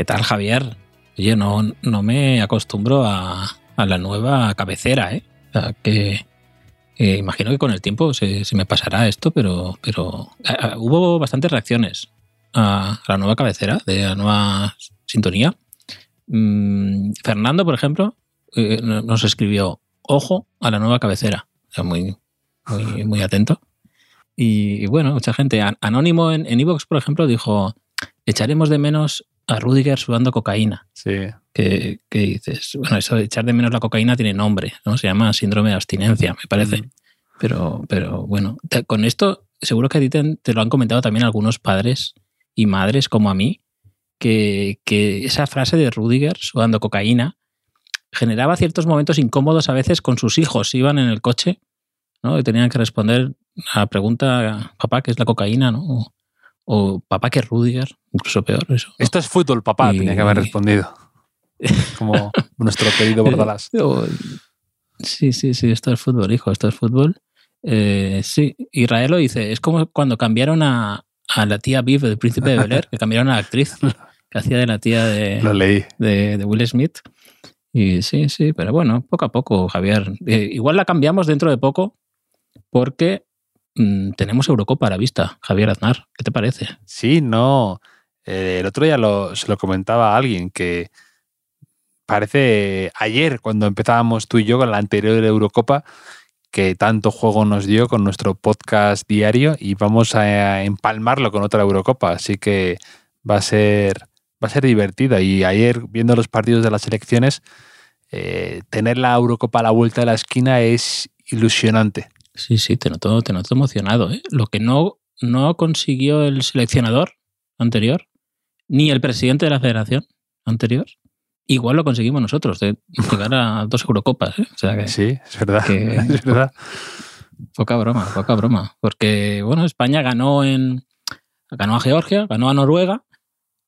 ¿Qué tal, Javier? Oye, no, no me acostumbro a, a la nueva cabecera, ¿eh? O sea, que imagino que con el tiempo se, se me pasará esto, pero, pero eh, eh, hubo bastantes reacciones a, la nueva cabecera, de la nueva sintonía. Mm, Fernando, por ejemplo, eh, nos escribió, ojo a la nueva cabecera. O muy, muy, atento. Y, bueno, mucha gente. An- Anónimo en Evox, por ejemplo, dijo, echaremos de menos a Rudiger sudando cocaína. Sí. Que, que dices, bueno, eso de echar de menos la cocaína tiene nombre, ¿no? Se llama síndrome de abstinencia, me parece. Mm. Pero, pero bueno, te- con esto seguro que a ti te, te lo han comentado también algunos padres y madres como a mí, que, que esa frase de Rudiger sudando cocaína generaba ciertos momentos incómodos a veces con sus hijos. Iban en el coche ¿no? y tenían que responder a la pregunta, papá, ¿qué es la cocaína? ¿no? O, o papá, ¿qué es Rudiger? Incluso peor eso. ¿no? Esto es fútbol, papá, Y- tenía que haber respondido. Como nuestro querido Bordalás. Sí, sí, sí, esto es fútbol, hijo, esto es fútbol. Eh, sí, Israel lo dice, es como cuando cambiaron a, a la tía Viv del príncipe de Bel Air, que cambiaron a la actriz que hacía de la tía de, Lo leí. de, de Will Smith. Y sí, sí, pero bueno, poco a poco, Javier. Eh, igual la cambiamos dentro de poco porque mm, tenemos Eurocopa a la vista, Javier Aznar. ¿Qué te parece? Sí, no. Eh, el otro día lo- se lo comentaba a alguien que parece ayer, cuando empezábamos tú y yo con la anterior Eurocopa, que tanto juego nos dio con nuestro podcast diario y vamos a empalmarlo con otra Eurocopa. Así que va a ser, va a ser divertida. Y ayer, viendo los partidos de las selecciones, eh, tener la Eurocopa a la vuelta de la esquina es ilusionante. Sí, sí, te noto, te noto emocionado. ¿eh? Lo que no, no consiguió el seleccionador anterior, ni el presidente de la federación anterior, igual lo conseguimos nosotros, de llegar a dos Eurocopas. ¿eh? O sea que Sí, es verdad. Que- Es verdad. poca broma, poca broma. Porque, bueno, España ganó en. ganó a Georgia, ganó a Noruega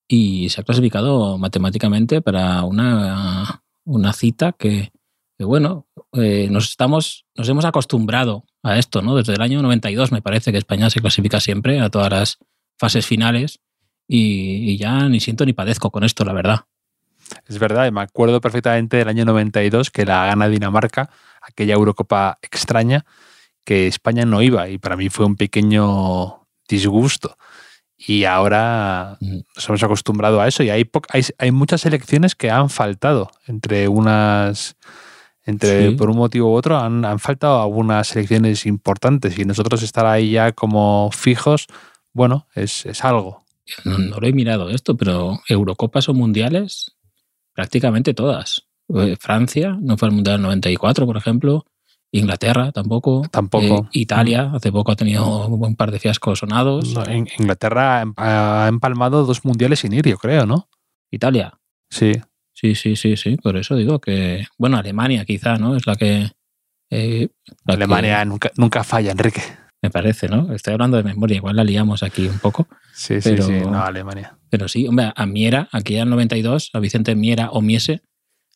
y se ha clasificado matemáticamente para una, una cita que, que, bueno, eh, nos estamos. nos hemos acostumbrado a esto, ¿no? Desde el año 92 me parece que España se clasifica siempre a todas las fases finales. Y, y ya ni siento ni padezco con esto, la verdad. Es verdad, y me acuerdo perfectamente del año 92 que la gana Dinamarca, aquella Eurocopa extraña, que España no iba y para mí fue un pequeño disgusto. Y ahora nos hemos acostumbrado a eso y hay, hay, hay muchas selecciones que han faltado entre unas... Entre, Sí. por un motivo u otro, han, han faltado algunas selecciones importantes y nosotros estar ahí ya como fijos, bueno, es, es algo. no, no lo he mirado esto, pero Eurocopas o mundiales, prácticamente todas. Eh, Francia no fue al Mundial 94, por ejemplo. Inglaterra tampoco. Tampoco. Eh, Italia hace poco ha tenido un par de fiascos sonados. No, Inglaterra ha empalmado dos mundiales sin ir, yo creo, ¿no? Italia. Sí. Sí, sí, sí, sí. Por eso digo que. Bueno, Alemania quizá, ¿no? Es la que. eh, la que Alemania nunca, nunca falla, Enrique. me parece, ¿no? Estoy hablando de memoria, igual la liamos aquí un poco. Sí, Pero- sí, sí. No, Alemania. Pero sí, hombre, a Miera, aquí el 92, a Vicente Miera o Miese,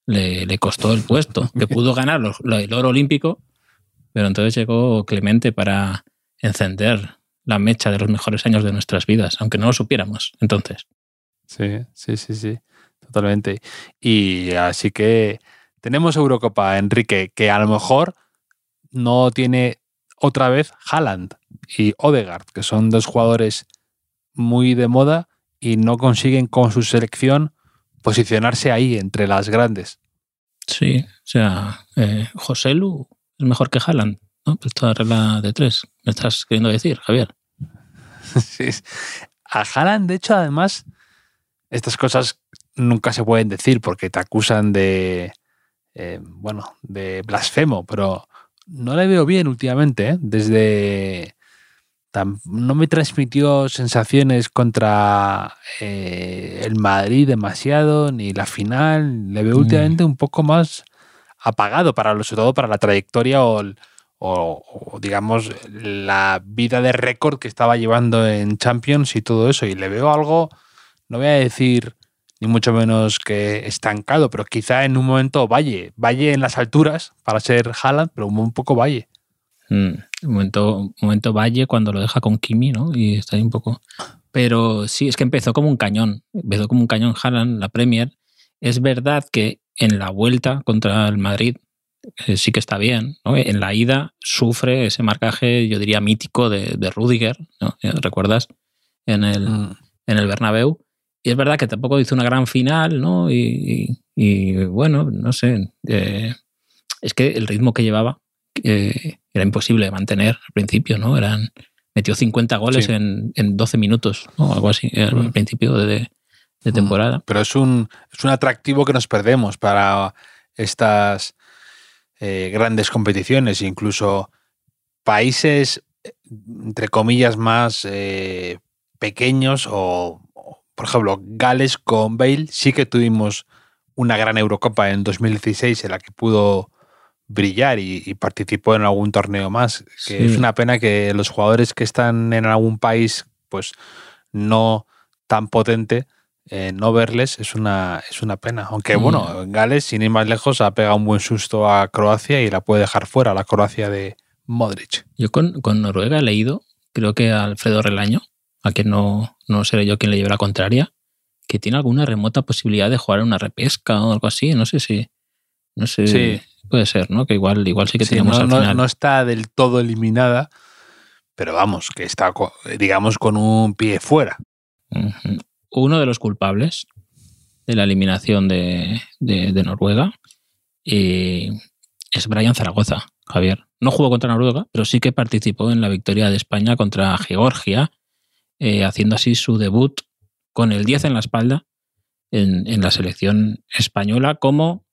le, le costó el puesto, que pudo ganar los- el oro olímpico, pero entonces llegó Clemente para encender la mecha de los mejores años de nuestras vidas, aunque no lo supiéramos entonces. Sí, sí, sí, sí. Totalmente. Y así que tenemos Eurocopa, Enrique, que a lo mejor no tiene otra vez Haaland y Odegaard, que son dos jugadores muy de moda y no consiguen con su selección posicionarse ahí entre las grandes. Sí, o sea, eh, José Lu es mejor que Haaland, ¿no? Pues esta regla de tres, me estás queriendo decir, Javier. Sí. A Haaland, de hecho, además, estas cosas nunca se pueden decir porque te acusan de, eh, bueno, de blasfemo, pero no le veo bien últimamente, ¿eh? desde... No me transmitió sensaciones contra eh, el Madrid demasiado, ni la final. Le veo Mm. últimamente un poco más apagado, para, lo- sobre todo para la trayectoria o, el- o- o, digamos, la vida de récord que estaba llevando en Champions y todo eso. Y le veo algo, no voy a decir ni mucho menos que estancado, pero quizá en un momento valle, valle en las alturas para ser Haaland, pero un poco valle. Mm, un momento, momento Valle cuando lo deja con Kimi, ¿no? Y está ahí un poco. Pero sí, es que empezó como un cañón. Empezó como un cañón Haaland, la Premier. Es verdad que en la vuelta contra el Madrid eh, sí que está bien, ¿no? En la ida sufre ese marcaje, yo diría, mítico de, de Rudiger, ¿no? ¿Recuerdas? En el, Mm. en el Bernabéu. Y es verdad que tampoco hizo una gran final, ¿no? Y, y- y, bueno, no sé. eh, es que el ritmo que llevaba eh, era imposible de mantener al principio, ¿no? Eran, metió 50 goles Sí. en, en 12 minutos, ¿no? Algo así, al Mm. principio de, de temporada. Pero es un, es un atractivo que nos perdemos para estas eh, grandes competiciones, incluso países, eh, entre comillas, más eh, pequeños o, por ejemplo, Gales con Bale, sí que tuvimos una gran Eurocopa en 2016 en la que pudo brillar y, y participó en algún torneo más. Que Sí. es una pena que los jugadores que están en algún país, pues no tan potente, eh, no verles es una, es una pena. Aunque Mm. bueno, Gales, sin ir más lejos, ha pegado un buen susto a Croacia y la puede dejar fuera, la Croacia de Modric. Yo con, con Noruega he leído, creo que Alfredo Relaño, a quien no, no seré yo quien le lleve la contraria, que tiene alguna remota posibilidad de jugar en una repesca o algo así. No sé si. No sé. Sí. Puede ser, ¿no? Que igual, igual sí que Sí, tenemos no, al final. no está del todo eliminada, pero vamos, que está, digamos, con un pie fuera. Uno de los culpables de la eliminación de, de- de Noruega eh, es Brian Zaragoza, Javier. No jugó contra Noruega, pero sí que participó en la victoria de España contra Georgia, eh, haciendo así su debut con el 10 en la espalda en, en la selección española como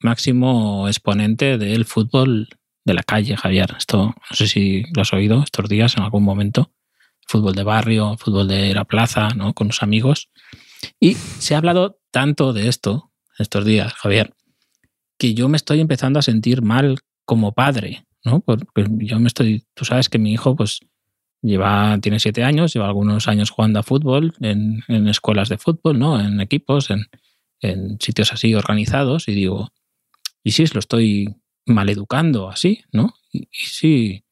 máximo exponente del fútbol de la calle, Javier. Esto no sé si lo has oído estos días en algún momento fútbol de barrio, fútbol de la plaza, ¿no? Con los amigos. Y se ha hablado tanto de esto estos días, Javier, que yo me estoy empezando a sentir mal como padre, ¿no? Porque yo me estoy, tú sabes que mi hijo, pues, lleva, tiene siete años, lleva algunos años jugando a fútbol en, en escuelas de fútbol, ¿no? En equipos, en, en sitios así organizados, y digo, ¿y si lo estoy maleducando así, ¿no? Y, y si,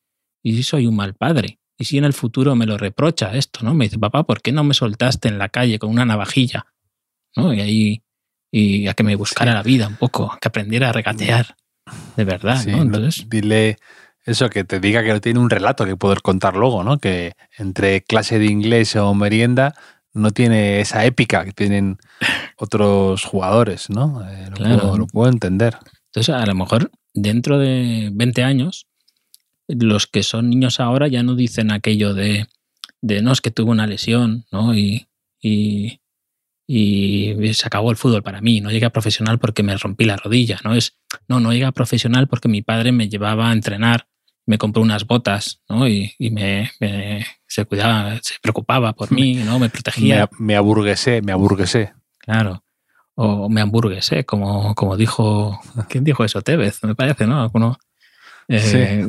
y si soy un mal padre. Y si en el futuro me lo reprocha esto, ¿no? Me dice, papá, ¿por qué no me soltaste en la calle con una navajilla? ¿No? Y ahí, y a que me buscara Sí. la vida un poco, que aprendiera a regatear. De verdad, no- Entonces, dile eso, que te diga que tiene un relato que poder contar luego, ¿no? Que entre clase de inglés o merienda no tiene esa épica que tienen otros jugadores, ¿no? Eh, lo, Claro. puedo, lo puedo entender. entonces, a lo mejor dentro de 20 años, los que son niños ahora ya no dicen aquello de, de no, es que tuve una lesión, ¿no? Y, y, y se acabó el fútbol para mí. No llegué a profesional porque me rompí la rodilla. No es, no, no llegué a profesional porque mi padre me llevaba a entrenar, me compró unas botas, ¿no? Y, y me, me- se cuidaba, se preocupaba por mí, ¿no? Me protegía. Me, me aburguesé, me aburguesé. Claro. O me hamburguesé, como, como dijo. ¿Quién dijo eso? Tevez, me parece, ¿no? Alguno. eh,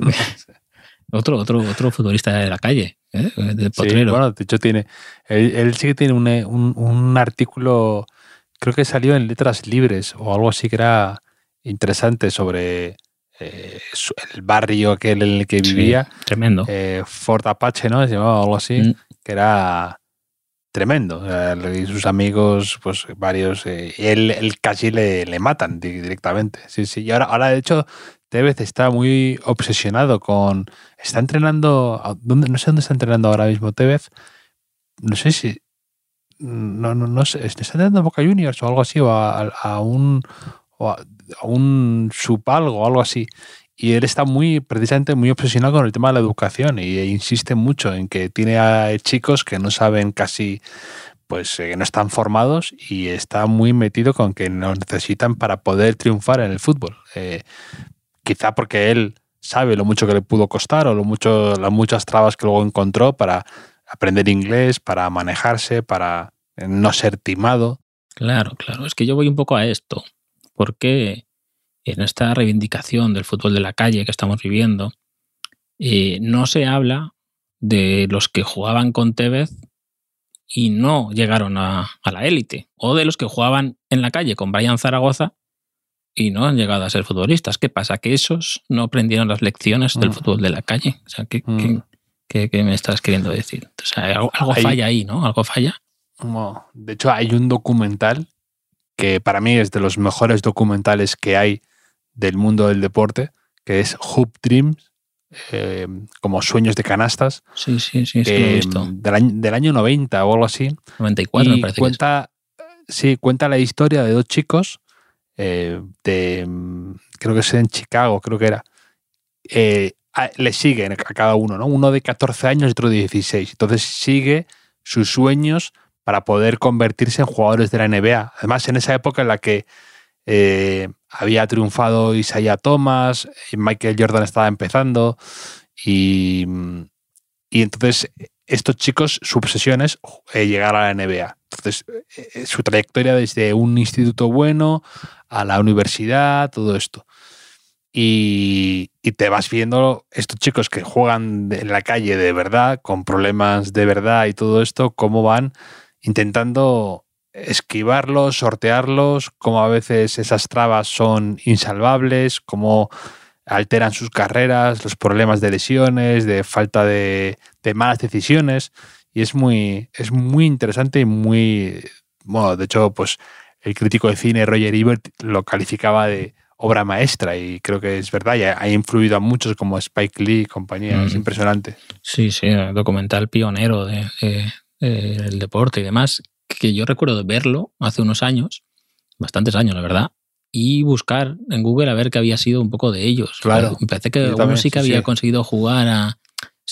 otro, otro, otro futbolista de la calle, ¿eh? de Sí, potrero. bueno, de hecho tiene, él, él sí que tiene un, eh, un- un artículo, creo que salió en Letras Libres o algo así que era interesante sobre eh, el barrio aquel en el que Sí, vivía, tremendo. eh, Fort Apache, ¿no? Se llamaba algo así, Mm. que era tremendo. Y sus amigos, pues varios, eh, él, él casi le, le matan di- directamente. Sí, sí. Y ahora, ahora de hecho, Tevez está muy obsesionado con. Está entrenando. ¿a ¿dónde? No sé dónde está entrenando ahora mismo Tevez. No sé si. No, no, no sé. ¿Está entrenando a Boca Juniors o algo así? O a, un. a- un subalgo o algo así. Y él está muy, precisamente, muy obsesionado con el tema de la educación y insiste mucho en que tiene a chicos que no saben casi, pues que no están formados y está muy metido con que nos necesitan para poder triunfar en el fútbol. Eh, quizá porque él sabe lo mucho que le pudo costar o lo mucho, las muchas trabas que luego encontró para aprender inglés, para manejarse, para no ser timado. Claro, claro. Es que yo voy un poco a esto. Porque en esta reivindicación del fútbol de la calle que estamos viviendo, eh, no se habla de los que jugaban con Tevez y no llegaron a, la élite, o de los que jugaban en la calle con Brian Zaragoza y no han llegado a ser futbolistas. ¿Qué pasa? Que esos no aprendieron las lecciones del mm. fútbol de la calle. O sea, ¿qué, mm. me estás queriendo decir? O sea, algo, falla ahí, ¿no? Algo falla. de hecho, hay un documental que para mí es de los mejores documentales que hay del mundo del deporte, que es Hoop Dreams, eh, como sueños de canastas. Sí, sí, sí, sí he visto. Del año, del año 90 o algo así. 94 me parece. Cuenta, Sí, cuenta la historia de dos chicos, eh, de, creo que es en Chicago, creo que era. Eh, le siguen a cada uno, ¿no? Uno de 14 años y otro de 16. Entonces sigue sus sueños para poder convertirse en jugadores de la NBA. Además, en esa época en la que eh, había triunfado Isaiah Thomas, Michael Jordan estaba empezando y, entonces estos chicos, su obsesión es llegar a la NBA. Entonces, eh, su trayectoria desde un instituto bueno a la universidad, todo esto. Y, y, te vas viendo estos chicos que juegan en la calle de verdad, con problemas de verdad y todo esto, cómo van intentando esquivarlos, sortearlos, como a veces esas trabas son insalvables, cómo alteran sus carreras, los problemas de lesiones, de falta de, malas decisiones. Y es muy, es muy interesante y muy. Bueno, de hecho, pues el crítico de cine Roger Ebert lo calificaba de obra maestra y creo que es verdad y ha influido a muchos como Spike Lee y compañía. Es impresionante. Sí, sí, documental pionero del de, deporte y demás que yo recuerdo de verlo hace unos años, bastantes años, la verdad, y buscar en Google a ver qué había sido un poco de ellos. Claro. Me parece que uno sí que había conseguido jugar a,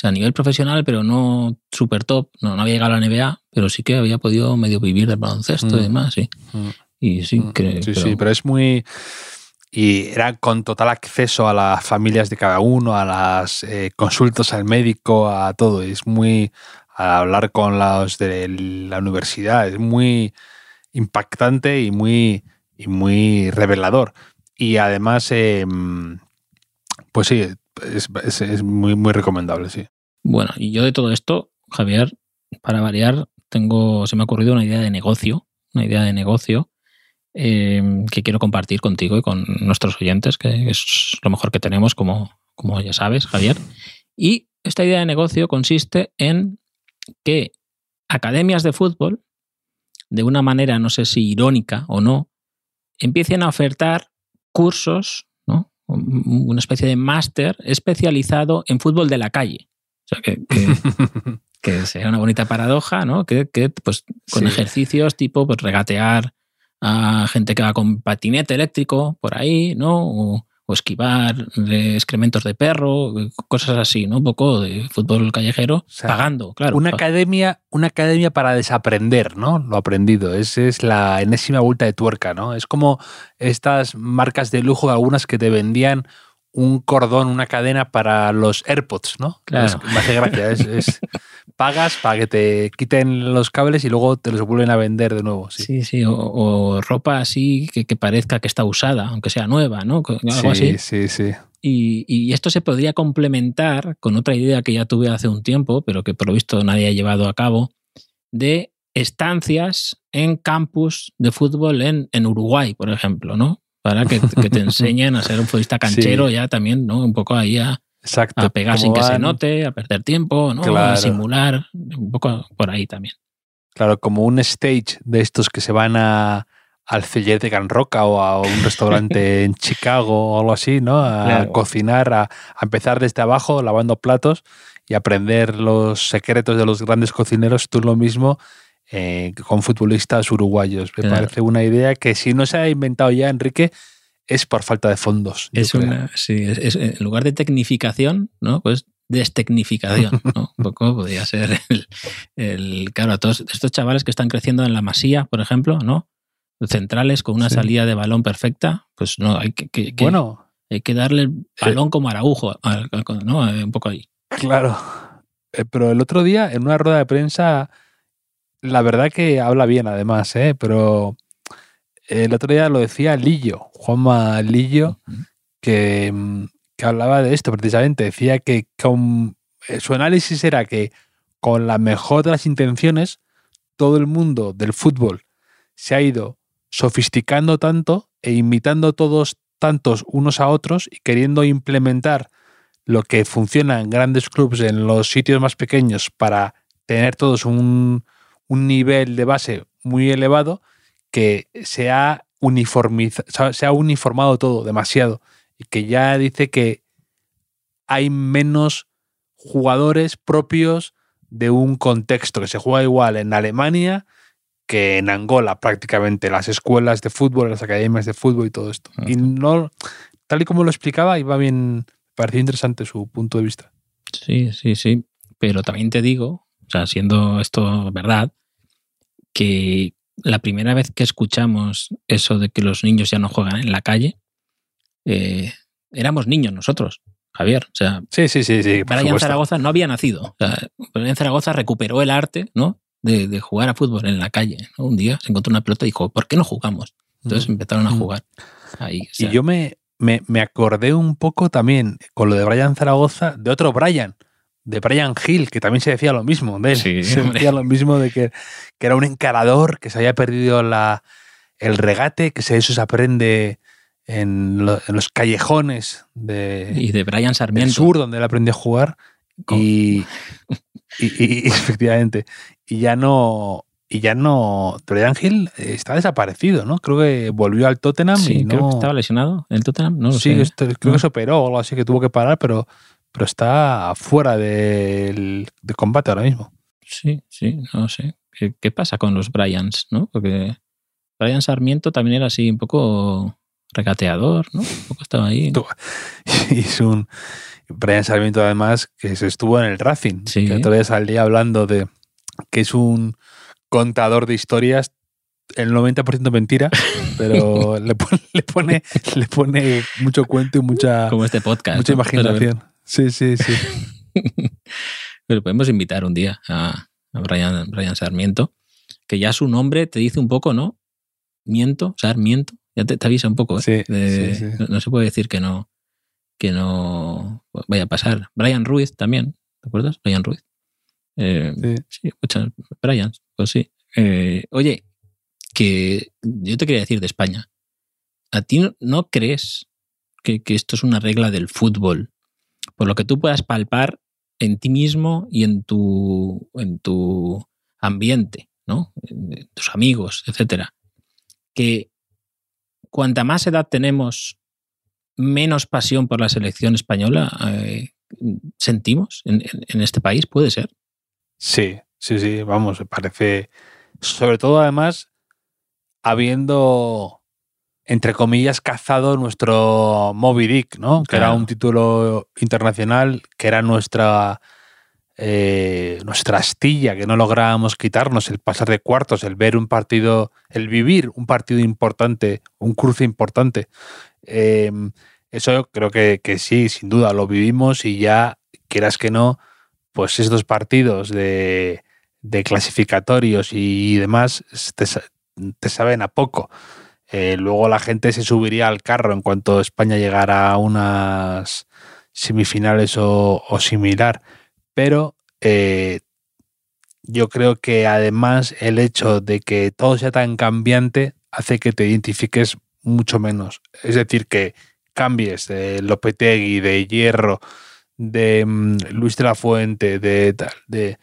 a nivel profesional, pero no super top. No, no había llegado a la NBA, pero sí que había podido medio vivir del baloncesto y mm. demás, sí. Mm. Y sí, mm. Sí, sí, pero es muy. Y era con total acceso a las familias de cada uno, a las eh, consultas al médico, a todo. Es muy a hablar con los de la universidad. Es muy impactante y muy, y muy revelador. Y además, em, pues sí, es, muy, muy recomendable, sí. Bueno, y yo de todo esto, Javier, para variar, tengo, se me ha ocurrido una idea de negocio, una idea de negocio em, que quiero compartir contigo y con nuestros oyentes, que es lo mejor que tenemos, como, como ya sabes, Javier. Y esta idea de negocio consiste en que academias de fútbol, de una manera no sé si irónica o no, empiecen a ofertar cursos. Una especie de máster especializado en fútbol de la calle. O sea, que, que, sea una bonita paradoja, ¿no? Que, pues, con ejercicios tipo pues, regatear a gente que va con patinete eléctrico por ahí, ¿no? o esquivar excrementos de perro, cosas así, ¿no? Un poco de fútbol callejero, pagando, claro. Una academia, una academia para desaprender, ¿no? Lo aprendido. Esa es la enésima vuelta de tuerca, ¿no? Es como estas marcas de lujo, algunas que te vendían un cordón, una cadena para los AirPods, ¿no? Claro. me hace gracia. Es, pagas para que te quiten los cables y luego te los vuelven a vender de nuevo. Sí, sí, O, ropa así que, parezca que está usada, aunque sea nueva, ¿no? Algo sí, sí, sí. Y, y, esto se podría complementar con otra idea que ya tuve hace un tiempo, pero que por lo visto nadie ha llevado a cabo, de estancias en campus de fútbol en, en Uruguay, por ejemplo, ¿no? para que, te enseñen a ser un futbolista canchero ya también, ¿no? Un poco ahí a, a pegar sin que se note, a perder tiempo, ¿no? A simular, un poco por ahí también. Claro, como un stage de estos que se van a, al celler de Can Roca o a un restaurante en Chicago o algo así, ¿no? A cocinar, a, empezar desde abajo lavando platos y aprender los secretos de los grandes cocineros, tú lo mismo eh, con futbolistas uruguayos. Me parece una idea que si no se ha inventado ya, Enrique, es por falta de fondos. Es una, sí, es, en lugar de tecnificación, ¿no? Pues destecnificación, ¿no? Un poco podría ser el, el, Claro, a todos estos chavales que están creciendo en la masía, por ejemplo, ¿no? Centrales con una salida de balón perfecta, pues no, hay que, que bueno, hay que darle el balón como Araujo, ¿no? Un poco ahí. Claro. Eh, pero el otro día, en una rueda de prensa, la verdad que habla bien además, ¿eh? Pero el otro día lo decía Lillo, Juanma Lillo, que, que hablaba de esto precisamente. Decía que con, eh, su análisis era que con la mejor de las intenciones, todo el mundo del fútbol se ha ido sofisticando tanto e imitando todos tantos unos a otros y queriendo implementar lo que funciona en grandes clubes en los sitios más pequeños para tener todos un, nivel de base muy elevado que se ha, se ha uniformado todo demasiado y que ya dice que hay menos jugadores propios de un contexto que se juega igual en Alemania que en Angola prácticamente las escuelas de fútbol, las academias de fútbol y todo esto. Y no, tal y como lo explicaba, iba bien, parecía interesante su punto de vista. Sí, sí, sí. Pero también te digo, o sea, siendo esto verdad, que la primera vez que escuchamos eso de que los niños ya no juegan en la calle, eh, éramos niños nosotros, Javier. O sea, sí, sí, sí, sí. Brian Zaragoza no había nacido. O sea, Zaragoza recuperó el arte, ¿no? de, jugar a fútbol en la calle. Un día se encontró una pelota y dijo, ¿por qué no jugamos? Entonces empezaron a jugar. Ahí, y yo me, me, acordé un poco también con lo de Brian Zaragoza, de otro Brian, de Brian Hill, que también se decía lo mismo de él. se decía lo mismo de que, que, era un encarador, que se había perdido la, el regate, que eso se aprende en, los callejones de, y de Brian Sarmiento. sur, donde él aprendió a jugar. Y, y, efectivamente, y ya no, y ya no, Brian Hill está desaparecido, ¿no? Creo que volvió al Tottenham sí, y creo que estaba lesionado en Tottenham, no Sí, creo que se operó o algo así que tuvo que parar, pero, pero está fuera del, combate ahora mismo. Sí, sí, no sé. ¿Qué, pasa con los Bryans, no? Porque Brian Sarmiento también era así un poco regateador, ¿no? Un poco estaba ahí. Y es un Brian Sarmiento, además, que se estuvo en el Racing, que todavía salía hablando de que es un contador de historias, el 90% mentira, pero le, pone, le, pone, mucho cuento y mucha, Como este podcast, mucha imaginación. Sí, sí, sí. pero podemos invitar un día a, Brian, Brian Sarmiento, que ya su nombre te dice un poco, ¿no? Miento, Sarmiento, ya te, avisa un poco. ¿eh? no, se puede decir que no, que no vaya a pasar. Brian Ruiz también, ¿te acuerdas? Brian Ruiz. Eh, sí. muchas. Brian, pues sí. Eh, oye, que yo te quería decir de España. ¿A ti no, crees que, esto es una regla del fútbol? Por lo que tú puedas palpar en ti mismo y en tu, en tu ambiente, ¿no? En tus amigos, etcétera. Que cuanta más edad tenemos, menos pasión por la selección española eh, sentimos en, este país, ¿puede ser? Sí, sí, sí, vamos, me parece, sobre todo además, habiendo, entre comillas, cazado nuestro Moby Dick, ¿no? Que era un título internacional, que era nuestra... Eh, nuestra astilla que no lográbamos quitarnos, el pasar de cuartos, el ver un partido, el vivir un partido importante, un cruce importante. Em, eso creo que, sí, sin duda, lo vivimos y ya, quieras que no, pues estos partidos de, clasificatorios y demás te, saben a poco. Eh, luego la gente se subiría al carro en cuanto España llegara a unas semifinales o, similar. Pero eh, yo creo que además el hecho de que todo sea tan cambiante hace que te identifiques mucho menos. Es decir, que cambies de Lopetegui, de Hierro, de mm, Luis de la Fuente, de tal, de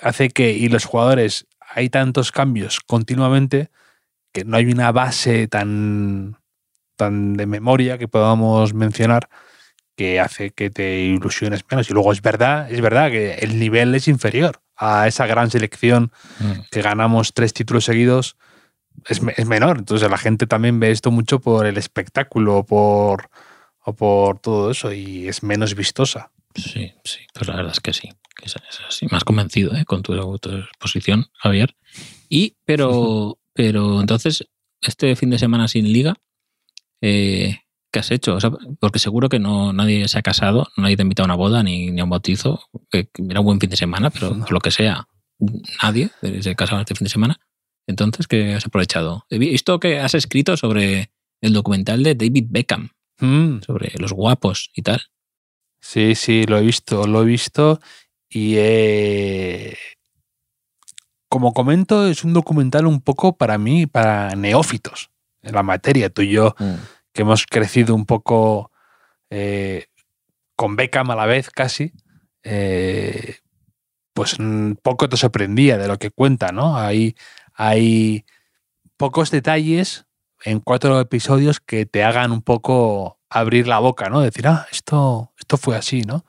hace que y los jugadores hay tantos cambios continuamente que no hay una base tan tan de memoria que podamos mencionar que hace que te ilusiones menos y luego es verdad es verdad que el nivel es inferior a esa gran selección mm. que ganamos tres títulos seguidos es, es, menor. Entonces la gente también ve esto mucho por el espectáculo por, o por todo eso y es menos vistosa. Sí, sí, pues la verdad es que sí. Que es, así. Más convencido ¿eh? con tu, tu, exposición, Javier. Y, pero, pero entonces, este fin de semana sin liga, eh, ¿qué has hecho? O sea, porque seguro que no nadie se ha casado, nadie te ha invitado a una boda ni, ni a un bautizo. Que era un buen fin de semana, pero por lo que sea, nadie se ha casado este fin de semana. Entonces, ¿qué has aprovechado? He visto que has escrito sobre el documental de David Beckham, mm. sobre los guapos y tal. Sí, sí, lo he visto, lo he visto y como comento, es un documental un poco para mí, para neófitos en la materia, tú y yo, mm. que hemos crecido un poco eh, con Beckham a la vez casi, eh, pues poco te sorprendía de lo que cuenta, ¿no? Hay, hay pocos detalles en cuatro episodios que te hagan un poco abrir la boca, ¿no? Decir, ah, esto, esto fue así, ¿no?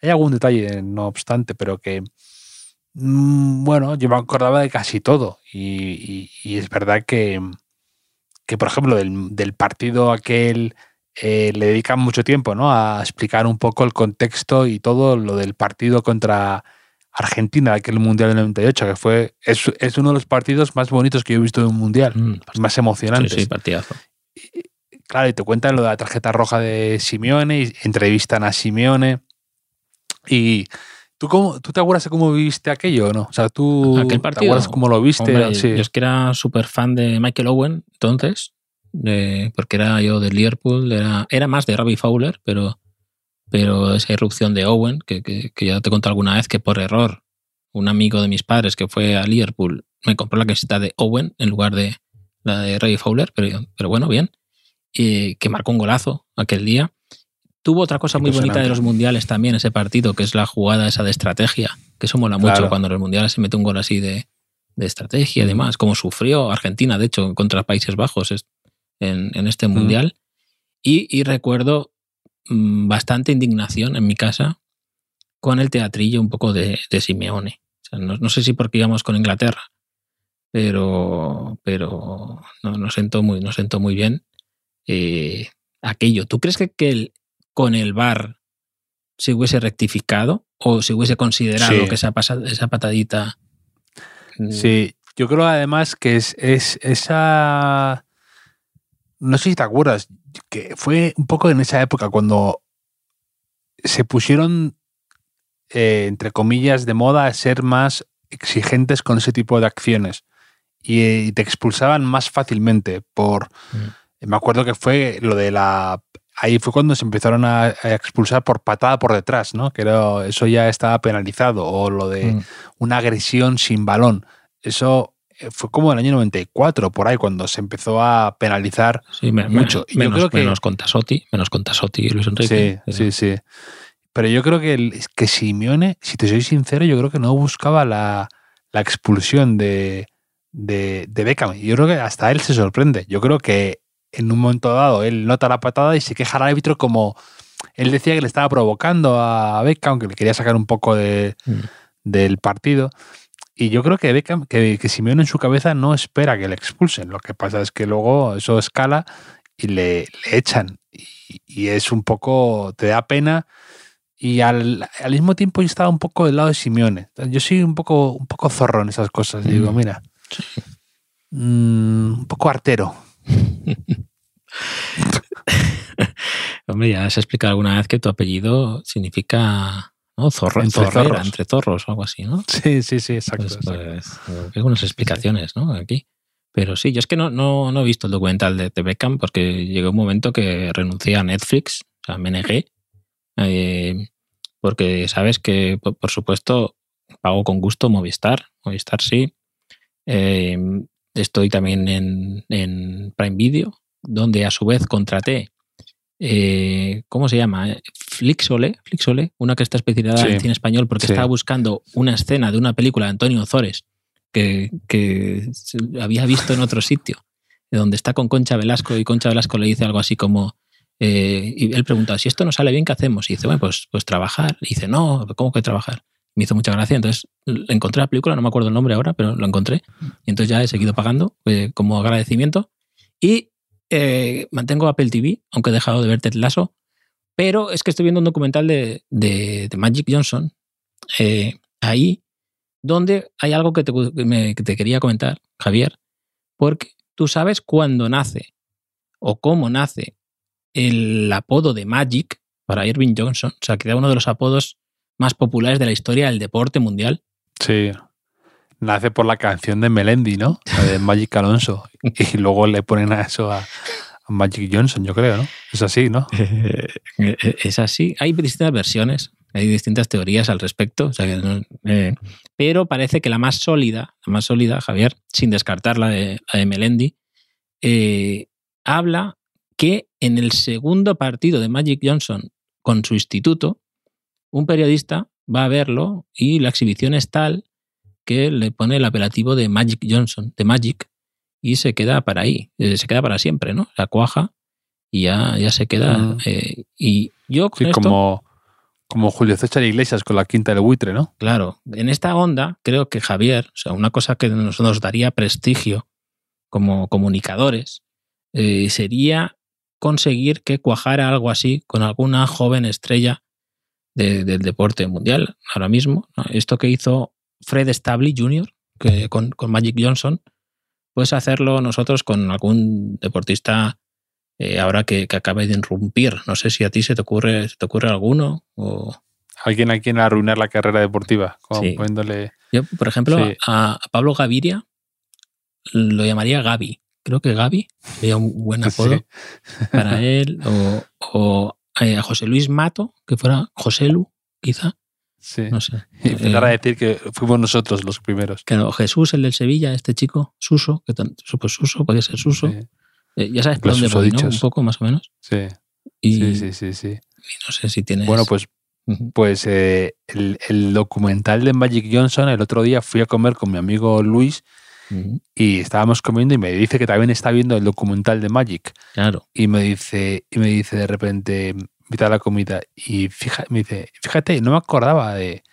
Hay algún detalle, no obstante, pero que, mm, bueno, yo me acordaba de casi todo. Y, es verdad que, que por ejemplo, del, partido aquel eh, le dedican mucho tiempo, ¿no? A explicar un poco el contexto y todo lo del partido contra Argentina, aquel Mundial del 98, que fue, es, es, uno de los partidos más bonitos que yo he visto en un Mundial, mm, más emocionantes. Sí, sí, partidazo. claro, y te cuentan lo de la tarjeta roja de Simeone, y entrevistan a Simeone. Y ¿tú, cómo, ¿tú te acuerdas de cómo viste aquello o no? O sea, ¿tú ¿Aquel partido? te acuerdas cómo lo viste? Yo es que era súper fan de Michael Owen, entonces, de, porque era yo de Liverpool, era, era más de Robbie Fowler, pero pero esa irrupción de Owen, que, ya te contado alguna vez que por error un amigo de mis padres que fue a Liverpool me compró la camiseta de Owen en lugar de la de Ray Fowler, pero, pero bueno, bien, y que marcó un golazo aquel día. Tuvo otra cosa muy bonita de los mundiales también, ese partido, que es la jugada esa de estrategia, que eso mola mucho cuando en los mundiales se mete un gol así de, estrategia y demás, como sufrió Argentina, de hecho, contra Países Bajos en, este mundial. Y, y, recuerdo Mm, bastante indignación en mi casa con el teatrillo un poco de, Simeone. no, sé si porque íbamos con Inglaterra, pero, pero no, nos sentó muy, nos sentó muy bien eh, aquello. ¿Tú crees que, que con el bar se hubiese rectificado o se hubiese considerado que esa, esa patadita... Mm, sí, yo creo además que es, es esa... No sé si te acuerdas, que fue un poco en esa época cuando se pusieron, eh, entre comillas, de moda a ser más exigentes con ese tipo de acciones y, te expulsaban más fácilmente por... Mm. Me acuerdo que fue lo de la... Ahí fue cuando se empezaron a, expulsar por patada por detrás, ¿no? Que eso ya estaba penalizado. O lo de mm. una agresión sin balón. Eso eh, fue como en el año 94, por ahí, cuando se empezó a penalizar mucho. y menos, que, menos con Tasotti, menos con Tasotti y Luis Enrique. Sí, sí, sí. Pero yo creo que, el, que Simeone, si te soy sincero, yo creo que no buscaba la, expulsión de, de, de Beckham. Yo creo que hasta él se sorprende. Yo creo que en un momento dado él nota la patada y se queja al árbitro como él decía que le estaba provocando a Beckham, que le quería sacar un poco de, mm. del partido. Y yo creo que Beckham, que, que Simeone en su cabeza no espera que le expulsen. Lo que pasa es que luego eso escala y le, echan. Y, es un poco, te da pena. Y al, mismo tiempo yo estaba un poco del lado de Simeone. Yo soy un poco, un poco zorro en esas cosas. Digo, mm. mira, mm, un poco artero. Hombre, ya has explicado alguna vez que tu apellido significa ¿no? Zorro, entre, zorros. entre zorros o algo así, ¿no? Sí, sí, sí, exacto. Pues, pues, hay algunas explicaciones, ¿no? Aquí. Pero sí, yo es que no, no, no he visto el documental de, de, Beckham porque llegó un momento que renuncié a Netflix, o sea, me negué, eh, porque sabes que, por, supuesto, pago con gusto Movistar, Movistar sí. Eh, estoy también en, en Prime Video, donde a su vez contraté eh, ¿cómo se llama? Flixole, Flixole, una que está especializada en cine español porque estaba buscando una escena de una película de Antonio Zores que, había visto en otro sitio, donde está con Concha Velasco y Concha Velasco le dice algo así como, eh, y él pregunta, si esto no sale bien, ¿qué hacemos? Y dice, bueno, pues, pues trabajar. Y dice, no, ¿cómo que trabajar? Me hizo mucha gracia. Entonces encontré la película, no me acuerdo el nombre ahora, pero lo encontré. Y entonces ya he seguido pagando eh, como agradecimiento. Y eh, mantengo Apple TV, aunque he dejado de ver Ted Lasso. Pero es que estoy viendo un documental de, de, Magic Johnson eh, ahí, donde hay algo que te, que te quería comentar, Javier, porque tú sabes cuándo nace o cómo nace el apodo de Magic para Irving Johnson, o sea, que era uno de los apodos más populares de la historia del deporte mundial. Sí. Nace por la canción de Melendi, ¿no? La de Magic Alonso. Y luego le ponen a eso a, Magic Johnson, yo creo, ¿no? Es así, ¿no? es así. Hay distintas versiones, hay distintas teorías al respecto. Eh, pero parece que la más sólida, la más sólida, Javier, sin descartar la de, Melendi, eh, habla que en el segundo partido de Magic Johnson con su instituto, un periodista va a verlo y la exhibición es tal que le pone el apelativo de Magic Johnson, de Magic, y se queda para ahí, eh, se queda para siempre, ¿no? La cuaja y ya, ya se queda. Eh, y yo como, como Julio César Iglesias con la quinta del buitre, ¿no? Claro, en esta onda creo que Javier, o sea, una cosa que nos, nos daría prestigio como comunicadores, eh, sería conseguir que cuajara algo así con alguna joven estrella del deporte mundial ahora mismo. Esto que hizo Fred Stabley Jr. Que con, Magic Johnson, puedes hacerlo nosotros con algún deportista eh, ahora que, acabe de irrumpir. No sé si a ti se te ocurre, te ocurre alguno o... Alguien a quien arruinar la carrera deportiva, poniéndole... Yo, por ejemplo, a, Pablo Gaviria lo llamaría Gaby, creo que Gaby sería un buen apodo para él, o, a José Luis Mato, que fuera José Lu, quizá. Sí. No sé. Y empezar a eh, decir que fuimos nosotros los primeros. Claro, Jesús, el del Sevilla, este chico, Suso, que pues Suso, podía ser Suso. Eh, ya sabes por dónde voy, ¿no? Un poco, más o menos. Sí. sí, sí, sí, sí. no sé si tienes... Bueno, pues, pues el, el, documental de Magic Johnson, el otro día fui a comer con mi amigo Luis y estábamos comiendo y me dice que también está viendo el documental de Magic. Claro. Y me dice, y me dice de repente, a la comida. Y me dice, fíjate, no me acordaba de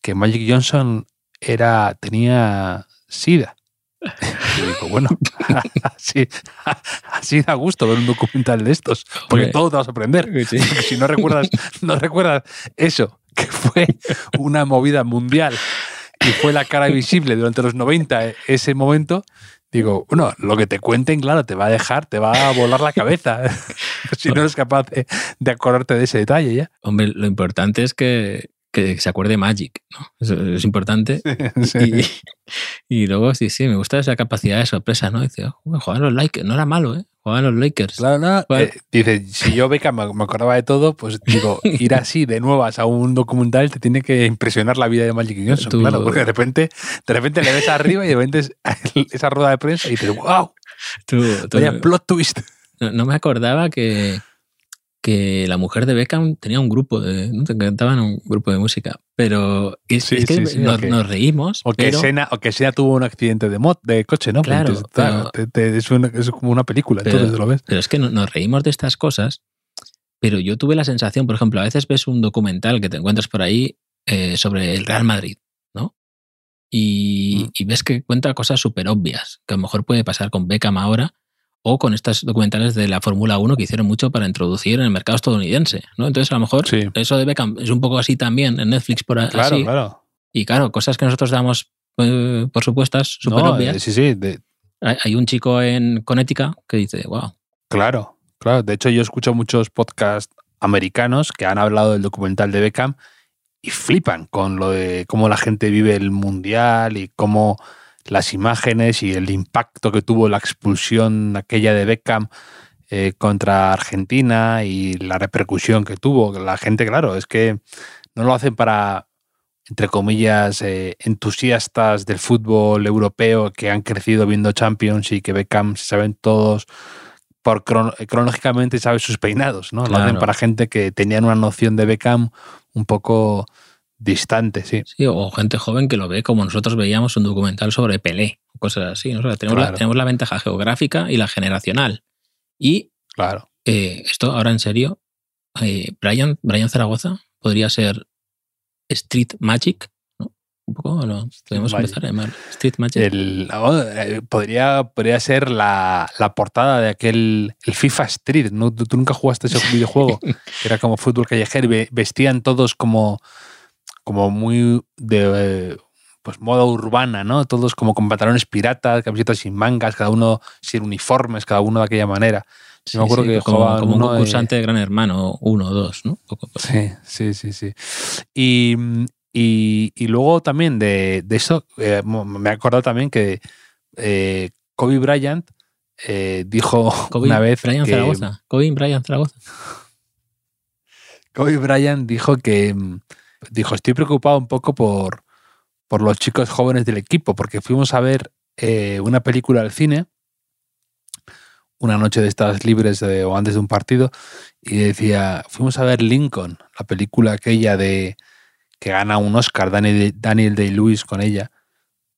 que Magic Johnson era, tenía SIDA. Y digo, bueno, así, así da gusto ver un documental de estos, porque todo te vas a aprender. si no recuerdas, no recuerdas eso, que fue una movida mundial y fue la cara visible durante los 90 ese momento, digo, bueno, lo que te cuenten, claro, te va a dejar, te va a volar la cabeza si no eres capaz de, acordarte de ese detalle ya. Hombre, lo importante es que, que se acuerde Magic, ¿no? es importante. Y, luego, sí, sí, me gusta esa capacidad de sorpresa, ¿no? Dice, oh, jugar los Lakers, no era malo, ¿eh? Jugaban los Lakers. Claro, no. Eh, dice, si yo beca me, acordaba de todo, pues digo, ir así de nuevas a un documental te tiene que impresionar la vida de Magic Johnson, claro, porque de repente, de repente le ves arriba y de repente esa rueda de prensa y dices, wow, tú, Vaya plot twist. no me acordaba que, que la mujer de Beckham tenía un grupo de. ¿no? Te cantaban un grupo de música. Pero es, que nos, reímos. O que, Sena, o que tuvo un accidente de, mod, de coche, ¿no? Claro. es, como una película, pero, entonces lo ves. Pero es que nos reímos de estas cosas. Pero yo tuve la sensación, por ejemplo, a veces ves un documental que te encuentras por ahí eh, sobre el Real Madrid, ¿no? Y, mm. y ves que cuenta cosas súper obvias, que a lo mejor puede pasar con Beckham ahora o con estos documentales de la Fórmula 1 que hicieron mucho para introducir en el mercado estadounidense, ¿no? Entonces, a lo mejor eso de Beckham es un poco así también en Netflix por claro, Claro. Y claro, cosas que nosotros damos eh, por supuestas, súper obvias. Sí, sí. Hay un chico en Connecticut que dice, wow. Claro, claro. De hecho, yo escucho muchos podcasts americanos que han hablado del documental de Beckham y flipan con lo de cómo la gente vive el mundial y cómo las imágenes y el impacto que tuvo la expulsión aquella de Beckham eh, contra Argentina y la repercusión que tuvo. La gente, claro, es que no lo hacen para, entre comillas, eh, entusiastas del fútbol europeo que han crecido viendo Champions y que Beckham se saben todos por cronológicamente sabe sus peinados, ¿no? Lo hacen para gente que tenían una noción de Beckham un poco distante, sí. Sí, o gente joven que lo ve como nosotros veíamos un documental sobre Pelé, cosas así. tenemos, la, tenemos, la, ventaja geográfica y la generacional. Y claro. Eh, esto, ahora en serio, eh, Brian, Brian Zaragoza podría ser Street Magic Un poco, ¿no? Podemos Magic. empezar a llamar Street Magic. El- oh, eh, podría, podría ser la, la portada de aquel el FIFA Street. ¿no? ¿Tú, nunca jugaste ese videojuego? era como fútbol callejero vestían todos como, como muy de pues moda urbana, ¿no? Todos como con pantalones piratas, camisetas sin mangas, cada uno sin uniformes, cada uno de aquella manera. Yo me acuerdo que como, como un de- concursante de Gran Hermano, uno o dos, ¿no? Poco Sí, sí, sí, sí. Y, y- y luego también de, de eso, eh, me he acordado también que eh, Kobe Bryant eh, dijo Kobe una vez Bryant que Zaragoza. Kobe Bryant Zaragoza. Kobe Bryant dijo que mm, dijo estoy preocupado un poco por, por los chicos jóvenes del equipo porque fuimos a ver eh, una película al cine una noche de estas libres o antes de un partido y decía fuimos a ver Lincoln la película aquella de que gana un Oscar Daniel, Daniel Day Lewis con ella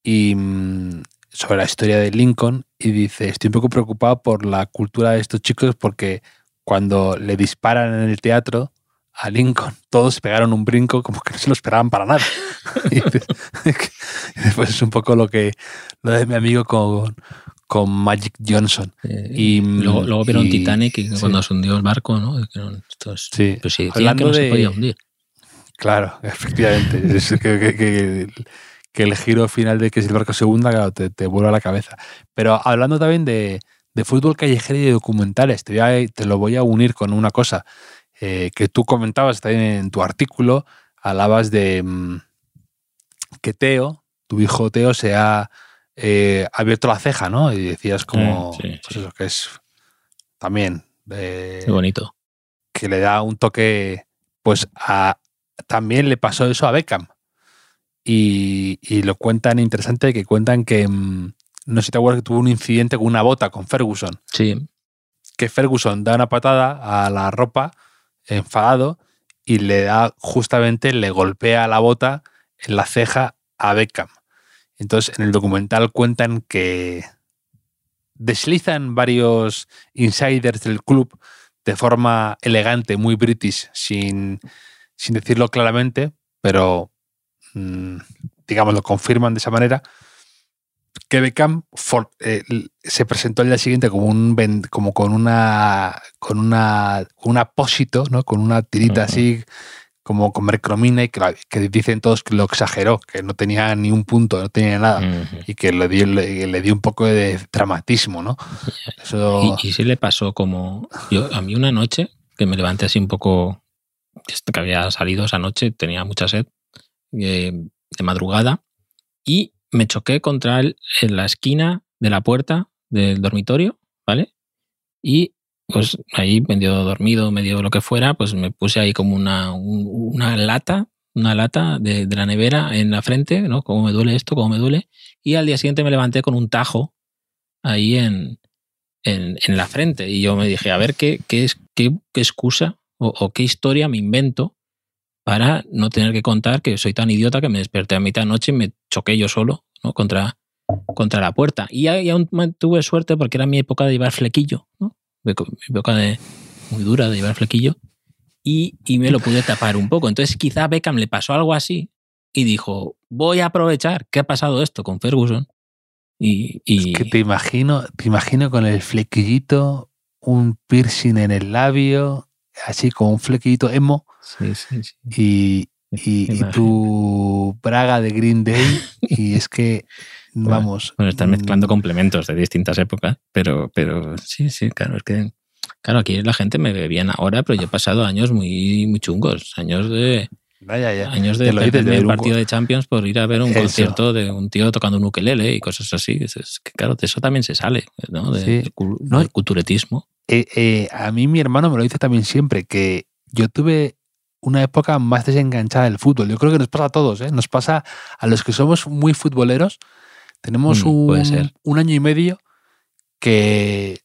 y mm, sobre la historia de Lincoln y dice estoy un poco preocupado por la cultura de estos chicos porque cuando le disparan en el teatro a Lincoln, todos pegaron un brinco como que no se lo esperaban para nada. y después es un poco lo que lo de mi amigo con, con Magic Johnson. Eh, Y, luego, luego vieron y- Titanic y sí. cuando se hundió el barco, ¿no? Dijeron, esto es- Sí. Pues sí, Hablando que no se de- podía hundir. Claro, efectivamente. Es que, que- que- que el giro final de que si el barco se hunda, claro, te, te vuela la cabeza. Pero hablando también de, de fútbol callejero y de documentales, te, voy a- te lo voy a unir con una cosa eh, que tú comentabas también en tu artículo. Hablabas de mm, que Teo, tu hijo Teo, se ha eh, abierto la ceja, ¿no? Y decías como Sí, sí, pues eso, que es también eh, Qué bonito. que le da un toque, pues a, también le pasó eso a Beckham. Y, y lo cuentan interesante, que cuentan que, mm, no sé si te acuerdas que tuvo un incidente con una bota con Ferguson, Sí, que Ferguson da una patada a la ropa, enfadado, y le da justamente, le golpea la bota en la ceja a Beckham. Entonces, en el documental cuentan que deslizan varios insiders del club de forma elegante, muy british, sin, sin decirlo claramente, pero mm, digamos lo confirman de esa manera, que Beckham for- eh, se presentó el día siguiente como un como con una con una un apósito, ¿no? Con una tirita así como con mercromina y que, dicen todos que lo exageró, que no tenía ni un punto, no tenía nada y que le dio le, le dio un poco de dramatismo, ¿no? Eso Y, y sí le pasó como. Yo, a mí una noche que me levanté así un poco. Que había salido esa noche, tenía mucha sed, eh, de madrugada, y me choqué contra el, en la esquina de la puerta del dormitorio, ¿vale? Y pues ahí medio dormido, medio lo que fuera, pues me puse ahí como una, un- una lata, una lata de, de la nevera en la frente, ¿no? Cómo me duele esto, cómo me duele. Y al día siguiente me levanté con un tajo ahí en, en, en la frente. Y yo me dije, a ver qué, qué, qué, qué excusa o qué historia me invento para no tener que contar que soy tan idiota que me desperté a mitad de noche y me choqué yo solo ¿no? contra, contra la puerta. Y, aún tuve suerte porque era mi época de llevar flequillo, ¿no? Mi época muy dura de llevar flequillo. Y, y me lo pude tapar un poco. Entonces quizá a Beckham le pasó algo así y dijo, voy a aprovechar que ha pasado esto con Ferguson. Y, Es que te imagino, te imagino con el flequillito, un piercing en el labio, así como un flequillito emo Sí, sí, sí. y, y, y tu braga de Green Day y es que Bueno, vamos. Bueno, están mezclando mm, complementos de distintas épocas, pero, pero sí, sí, claro, es que claro, aquí la gente me ve bien ahora, pero yo he pasado años muy, muy chungos, años de vaya, ya. años de un partido de Champions por ir a ver un Eso. concierto de un tío tocando un ukelele y cosas así. Es, es que claro, de eso también se sale, ¿no? De- Sí. del cul- No, del culturetismo. Eh, eh, a mí mi hermano me lo dice también siempre, que yo tuve una época más desenganchada del fútbol. Yo creo que nos pasa a todos, ¿eh? Nos pasa a los que somos muy futboleros. Tenemos Mm, un, un año y medio que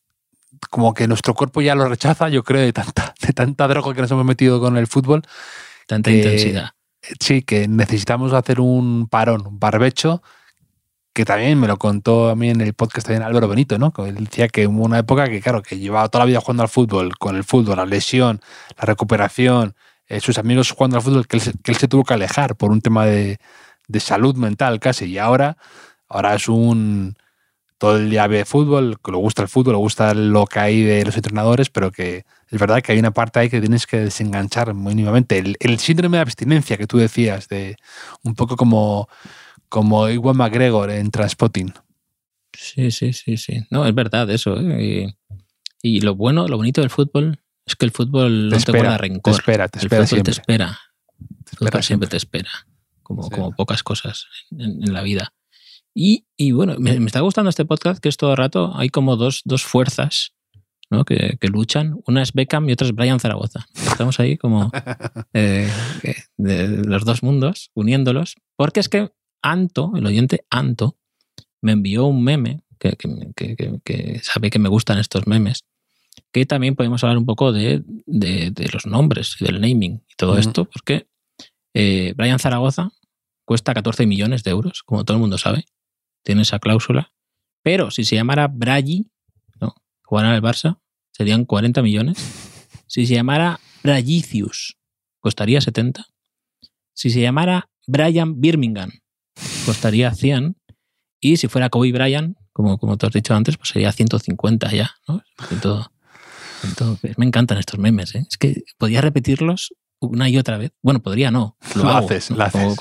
como que nuestro cuerpo ya lo rechaza, yo creo, de tanta, de tanta droga que nos hemos metido con el fútbol. Tanta que- intensidad. Sí, que necesitamos hacer un parón, un barbecho, que también me lo contó a mí en el podcast también Álvaro Benito, ¿no? Que él decía que hubo una época que, claro, que llevaba toda la vida jugando al fútbol, con el fútbol, la lesión, la recuperación, eh, sus amigos jugando al fútbol, que él, se- tuvo que alejar por un tema de, de salud mental casi. Y ahora, ahora es un todo el día ve fútbol, que le gusta el fútbol, le gusta lo que hay de los entrenadores, pero que es verdad que hay una parte ahí que tienes que desenganchar mínimamente. El, el síndrome de abstinencia que tú decías, de un poco como, como Iwan McGregor en Transpotting. Sí, sí, sí, sí. No, es verdad eso. ¿eh? Y, lo bueno, lo bonito del fútbol es que el fútbol Te no espera, te guarda rencor. te espera, te el espera fútbol siempre. te espera. Te El espera siempre siempre. te espera. Como, Sí. como pocas cosas en, en la vida. Y, y bueno, me, me está gustando este podcast que es todo el rato. Hay como dos, dos fuerzas ¿no? que, que luchan. Una es Beckham y otra es Brian Zaragoza. Estamos ahí como eh, eh, de los dos mundos, uniéndolos. Porque es que Anto, el oyente Anto, me envió un meme, que, que- que- que- que sabe que me gustan estos memes, que también podemos hablar un poco de, de, los nombres y del naming y todo esto, porque eh, Brian Zaragoza cuesta 14 millones de euros, como todo el mundo sabe, tiene esa cláusula, pero si se llamara Bragi, ¿no? jugará en Barça, serían 40 millones. Si se llamara Bragicius, costaría 70. Si se llamara Brian Birmingham, costaría 100. Y si fuera Kobe Bryant, como, como te has dicho antes, pues sería 150 ya, ¿no? 100, me encantan estos memes, ¿eh? Es que podía repetirlos una y otra vez. Bueno, podría no. Lo, haces, lo haces.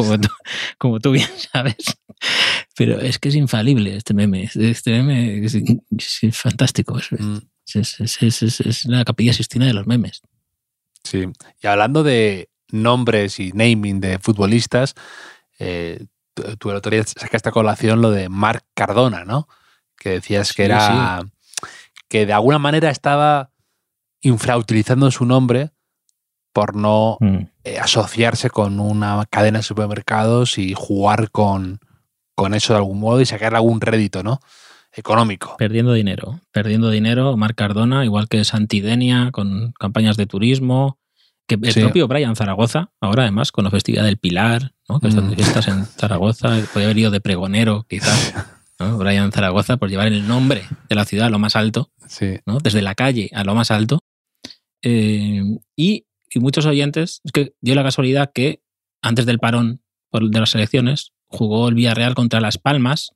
Como, tú, bien sabes. Pero es que es infalible este meme. Este meme es, fantástico. Mm. Es, es, la capilla sistina de los memes. Sí. Y hablando de nombres y naming de futbolistas, eh, tú, tú el otro día sacaste a colación lo de Marc Cardona, ¿no? Que decías que era. Que de alguna manera estaba infrautilizando su nombre por no Mm. eh, asociarse con una cadena de supermercados y jugar con, con eso de algún modo y sacar algún rédito, ¿no? Económico. Perdiendo dinero. Perdiendo dinero, Marc Cardona, igual que Santidenia, con campañas de turismo. Que el Sí. propio Brian Zaragoza, ahora además con la festividad del Pilar, ¿no? que están Mm. fiestas en Zaragoza, podría haber ido de pregonero, quizás. ¿no? Brian Zaragoza, por llevar el nombre de la ciudad a lo más alto, Sí. ¿no? desde la calle a lo más alto. Eh, y, y muchos oyentes, es que dio la casualidad que antes del parón de las elecciones jugó el Villarreal contra Las Palmas,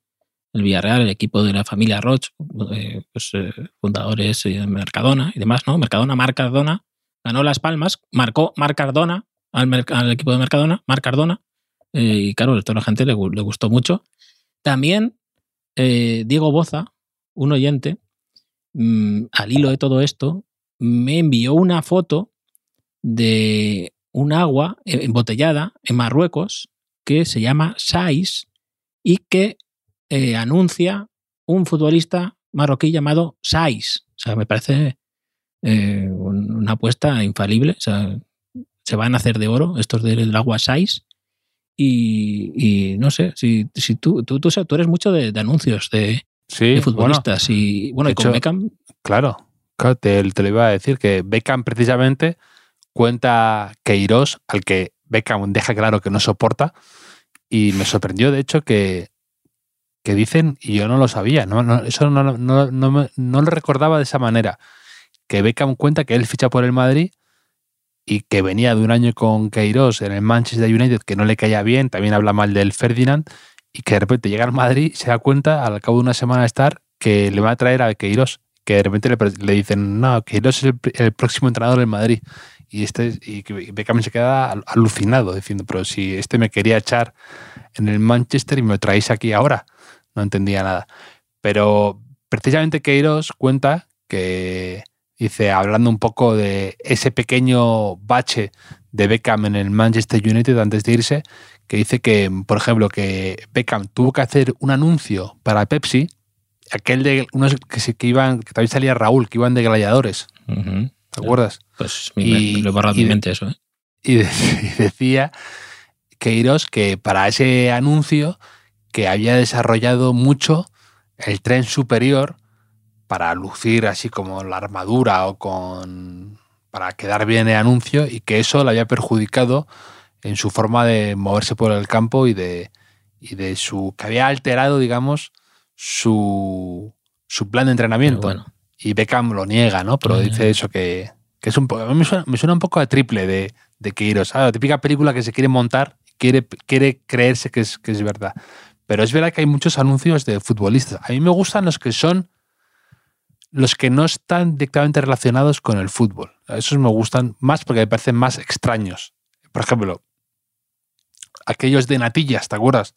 el Villarreal, el equipo de la familia Roch, eh, pues, eh, fundadores de Mercadona y demás, ¿no? Mercadona, Marc Cardona, ganó Las Palmas, marcó Marc Cardona al, al equipo de Mercadona, Marc Cardona, eh, y claro, a toda la gente le, gu- le gustó mucho. También Diego Boza, un oyente, mm, al hilo de todo esto, me envió una foto de un agua embotellada en Marruecos que se llama Sais y que eh, anuncia un futbolista marroquí llamado Sais. O sea, me parece eh, un- una apuesta infalible. O sea, se van a hacer de oro estos del agua Sais. Y, y no sé, si, si tú, tú, tú, tú eres mucho de, de anuncios de, Sí, de bueno, futbolistas. y bueno, y con hecho- Beckham, Claro, claro, te, te lo iba a decir que Beckham precisamente cuenta Queiroz, al que Beckham deja claro que no soporta, y me sorprendió de hecho que, que dicen, y yo no lo sabía, no, no, eso no, no, no, no lo recordaba de esa manera, que Beckham cuenta que él ficha por el Madrid y que venía de un año con Queiroz en el Manchester United que no le caía bien, también habla mal del Ferdinand, y que de repente llega al Madrid y se da cuenta al cabo de una semana de estar que le va a traer a Queiroz que de repente le, dicen, no, Queiroz es el, pr- el próximo entrenador del Madrid. Y este y que Beckham se queda al- alucinado, diciendo, pero si este me quería echar en el Manchester y me traéis aquí ahora. No entendía nada. Pero precisamente Queiroz cuenta que, dice, hablando un poco de ese pequeño bache de Beckham en el Manchester United antes de irse, que dice que, por ejemplo, que Beckham tuvo que hacer un anuncio para Pepsi aquel de unos que, iban, que también salía Raúl, que iban de gladiadores, ¿te acuerdas? pues Y- lo he borrado mi mente eso. ¿eh? Y, de- y decía que para ese anuncio que había desarrollado mucho el tren superior para lucir así como la armadura o con para quedar bien el anuncio y que eso le había perjudicado en su forma de moverse por el campo y de y de su que había alterado digamos su su plan de entrenamiento bueno, y Beckham lo niega, ¿no? Pero dice eso que, que es un poco. A mí me suena, me suena un poco a triple de, de. ¿sabes? La típica película que se quiere montar quiere, quiere creerse que es, que es verdad. Pero es verdad que hay muchos anuncios de futbolistas. A mí me gustan los que son los que no están directamente relacionados con el fútbol. Esos me gustan más porque me parecen más extraños. Por ejemplo, aquellos de Natillas, ¿te acuerdas?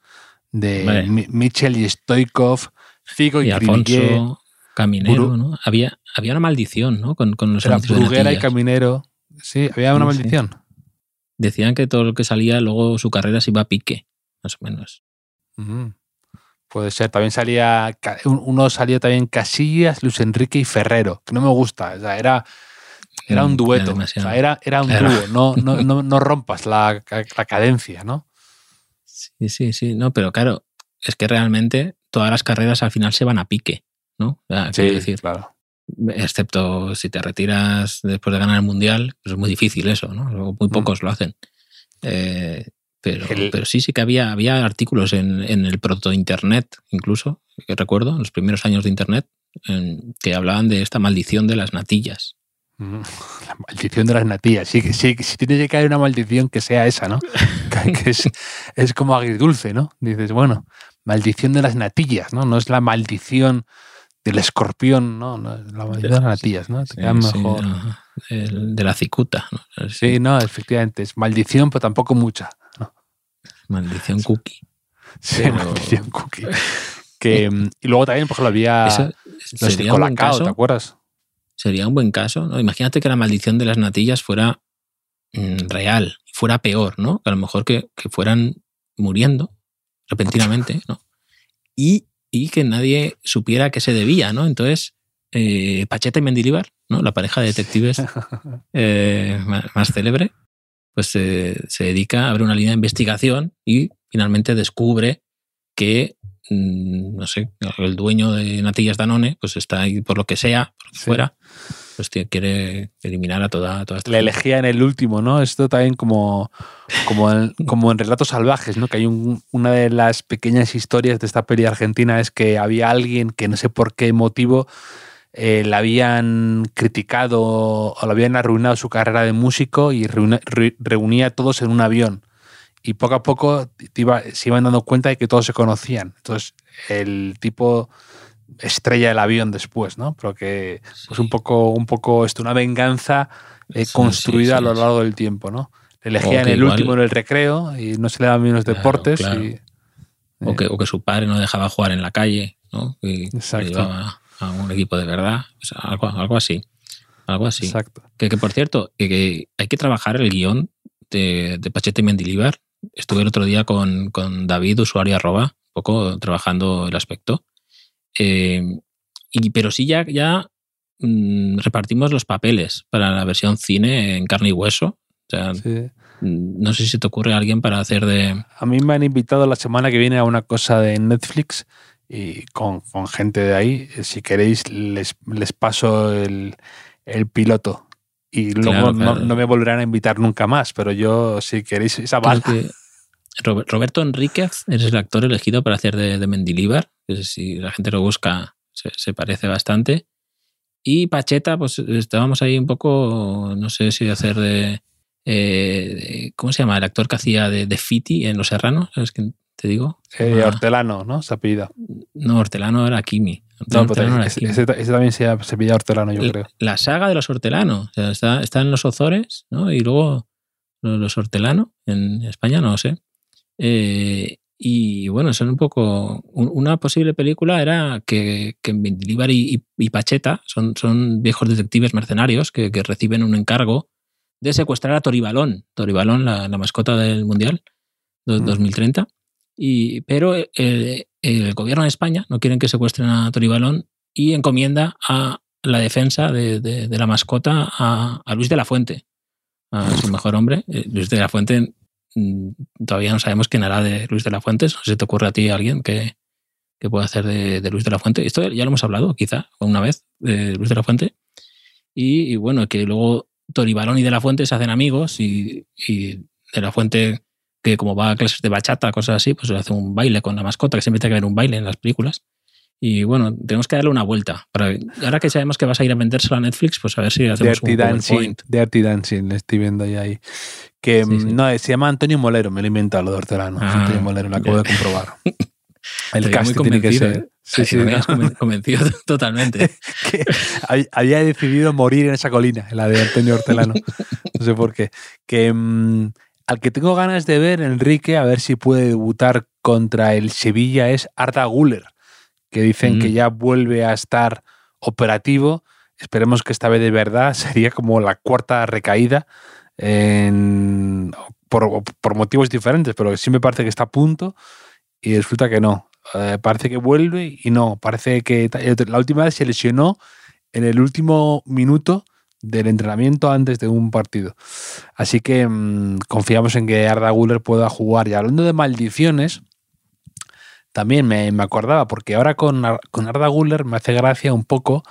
De Vale. Mi- Mitchell y Stoikov, Figo y, Y. Alfonso Caminero, Bru- ¿no? Había, había una maldición, ¿no? Con, con los Era anuncios de Bruguera y. Caminero. Sí, había una maldición. Decían que todo lo que salía, luego su carrera se iba a pique, más o menos. Puede ser. También salía. Uno salió también Casillas, Luis Enrique y Ferrero, que no me gusta. O sea, era, era un Mm, dueto. era O demasiado. sea, era, era un Claro. dúo. No, no, no, no rompas la, la cadencia, ¿no? Sí, sí, sí. No, pero claro, es que realmente todas las carreras al final se van a pique, ¿no? O sea, quiero decir, claro. excepto si te retiras después de ganar el mundial, pues es muy difícil eso, ¿no? Muy pocos lo hacen. Eh, pero, Mm. El- pero sí, sí que había, había artículos en, en el proto-internet, incluso, que recuerdo, en los primeros años de internet, en- que hablaban de esta maldición de las natillas. Ujú. La maldición de las natillas. Sí, que- sí, que si tiene que caer una maldición, que sea esa, ¿no? Que- es, es como agridulce, ¿no? Dices, bueno, maldición de las natillas, ¿no? No es la maldición del escorpión, ¿no? no es la maldición de las natillas, ¿no? Te Sí, mejor. no, el de la cicuta, ¿no? Sí, no, efectivamente, es maldición, pero tampoco mucha. ¿no? Maldición cookie. Sí, Pero- maldición cookie. Que, mm, y luego también, por ejemplo, había los Colacao, ¿te acuerdas? Sería un buen caso, ¿no? Imagínate que la maldición de las natillas fuera mm, real, fuera peor, ¿no? Que a lo mejor que, que fueran muriendo repentinamente, ¿no? Y, y que nadie supiera que se debía, ¿no? Entonces, eh, Pacheta y Mendilibar, ¿no? La pareja de detectives eh, más célebre, pues eh, se dedica a abrir una línea de investigación y finalmente descubre que, no sé, el dueño de Natillas Danone, pues está ahí por lo que sea, por Sí. fuera, pues tío, quiere eliminar a toda, toda esta Le gente. elegía en el último, ¿no? Esto también como, como, en, como en Relatos Salvajes, ¿no? Que hay un- una de las pequeñas historias de esta peli argentina es que había alguien que no sé por qué motivo eh, le habían criticado o le habían arruinado su carrera de músico y reunía a todos en un avión. Y poco a poco te iba- se iban dando cuenta de que todos se conocían. Entonces, el tipo estrella el avión después, ¿no? Pero que pues un poco, un poco esto, una venganza eh, Sí, construida sí, a lo largo del tiempo, ¿no? Elegían el igual- último en el recreo y no se le daban bien los Claro, deportes. claro. y- O, que, o que su padre no dejaba jugar en la calle, ¿no? Y Exacto. llevaba a un equipo de verdad, o sea, algo, algo así. Algo así. Exacto. Que, que, por cierto, que, que hay que trabajar el guion de, de Pachete y Mendilibar. Estuve el otro día con, con David, usuario arroba, un poco trabajando el aspecto. Eh, y, pero sí ya, ya mm, repartimos los papeles para la versión cine en carne y hueso. O sea, Sí. mm, no sé si te ocurre alguien para hacer de... A mí me han invitado la semana que viene a una cosa de Netflix y con, con gente de ahí. Si queréis, les, les paso el, el piloto. Y luego Claro, no, claro. no me volverán a invitar nunca más, pero yo, si queréis esa bala. que Robe- Roberto Enríquez es el actor elegido para hacer de, de Mendilibar. que Si la gente lo busca, se, se parece bastante. Y Pacheta, pues estábamos ahí un poco, no sé si hacer de. eh, ¿Cómo se llama? El actor que hacía de, de Fiti en Los Serranos, ¿sabes quién te digo? Eh, Ah, Hortelano, ¿no? Se apellida. no, Hortelano era Kimi. No, pero era ese, Kimi. ese- ese también se, se apellida Hortelano, yo creo. La saga de los Hortelano. O sea, está, está en los Ozores, ¿no? Y luego los los Hortelano, en España, no lo sé. Eh, y bueno, son un poco. un- Una posible película era que, que Mendilibar y, y- y Pacheta son, son viejos detectives mercenarios que, que reciben un encargo de secuestrar a Toribalón. Toribalón, la, la mascota del Mundial Mm. 2030. Y, pero el, el gobierno de España no quieren que secuestren a Toribalón y encomienda a la defensa de, la mascota a, Luis de la Fuente, a su mejor hombre. Eh, Luis de la Fuente, mm, todavía no sabemos quién hará de Luis de la Fuente. No sé si te ocurre a ti alguien que, que pueda hacer de, Luis de la Fuente. Esto ya lo hemos hablado, quizá, una vez, de Luis de la Fuente. Y, bueno, que luego Toribalón y de la Fuente se hacen amigos y de la Fuente, que como va a clases de bachata, cosas así, pues hace un baile con la mascota, que siempre tiene que haber un baile en las películas. Y bueno, tenemos que darle una vuelta. Para, ahora que sabemos que vas a ir a vendérselo a Netflix, pues a ver si hacemos Dirty un Dancing. Dirty Dancing, le estoy viendo ahí. Que Sí, sí. mm, no, se llama Antonio Molero, me lo he inventado lo de Hortelano. Ah, Antonio Molero, lo acabo de comprobar. El veía cast muy tiene que ser. ¿eh? Sí, sí, me no, convencido totalmente. que hab- había decidido morir en esa colina, en la de Antonio Hortelano. No sé por qué. Que mm, al que tengo ganas de ver, Enrique, a ver si puede debutar contra el Sevilla, es Arda Guller, que dicen Mm. que ya vuelve a estar operativo. Esperemos que esta vez de verdad sería como la cuarta recaída en- por, por motivos diferentes, pero sí me parece que está a punto y resulta que no. Eh, parece que vuelve y no. Parece que la última vez se lesionó en el último minuto del entrenamiento antes de un partido. Así que mm, confiamos en que Arda Guller pueda jugar. Y hablando de maldiciones, también me, me acordaba, porque ahora con, Ar- con Arda Guller me hace gracia un poco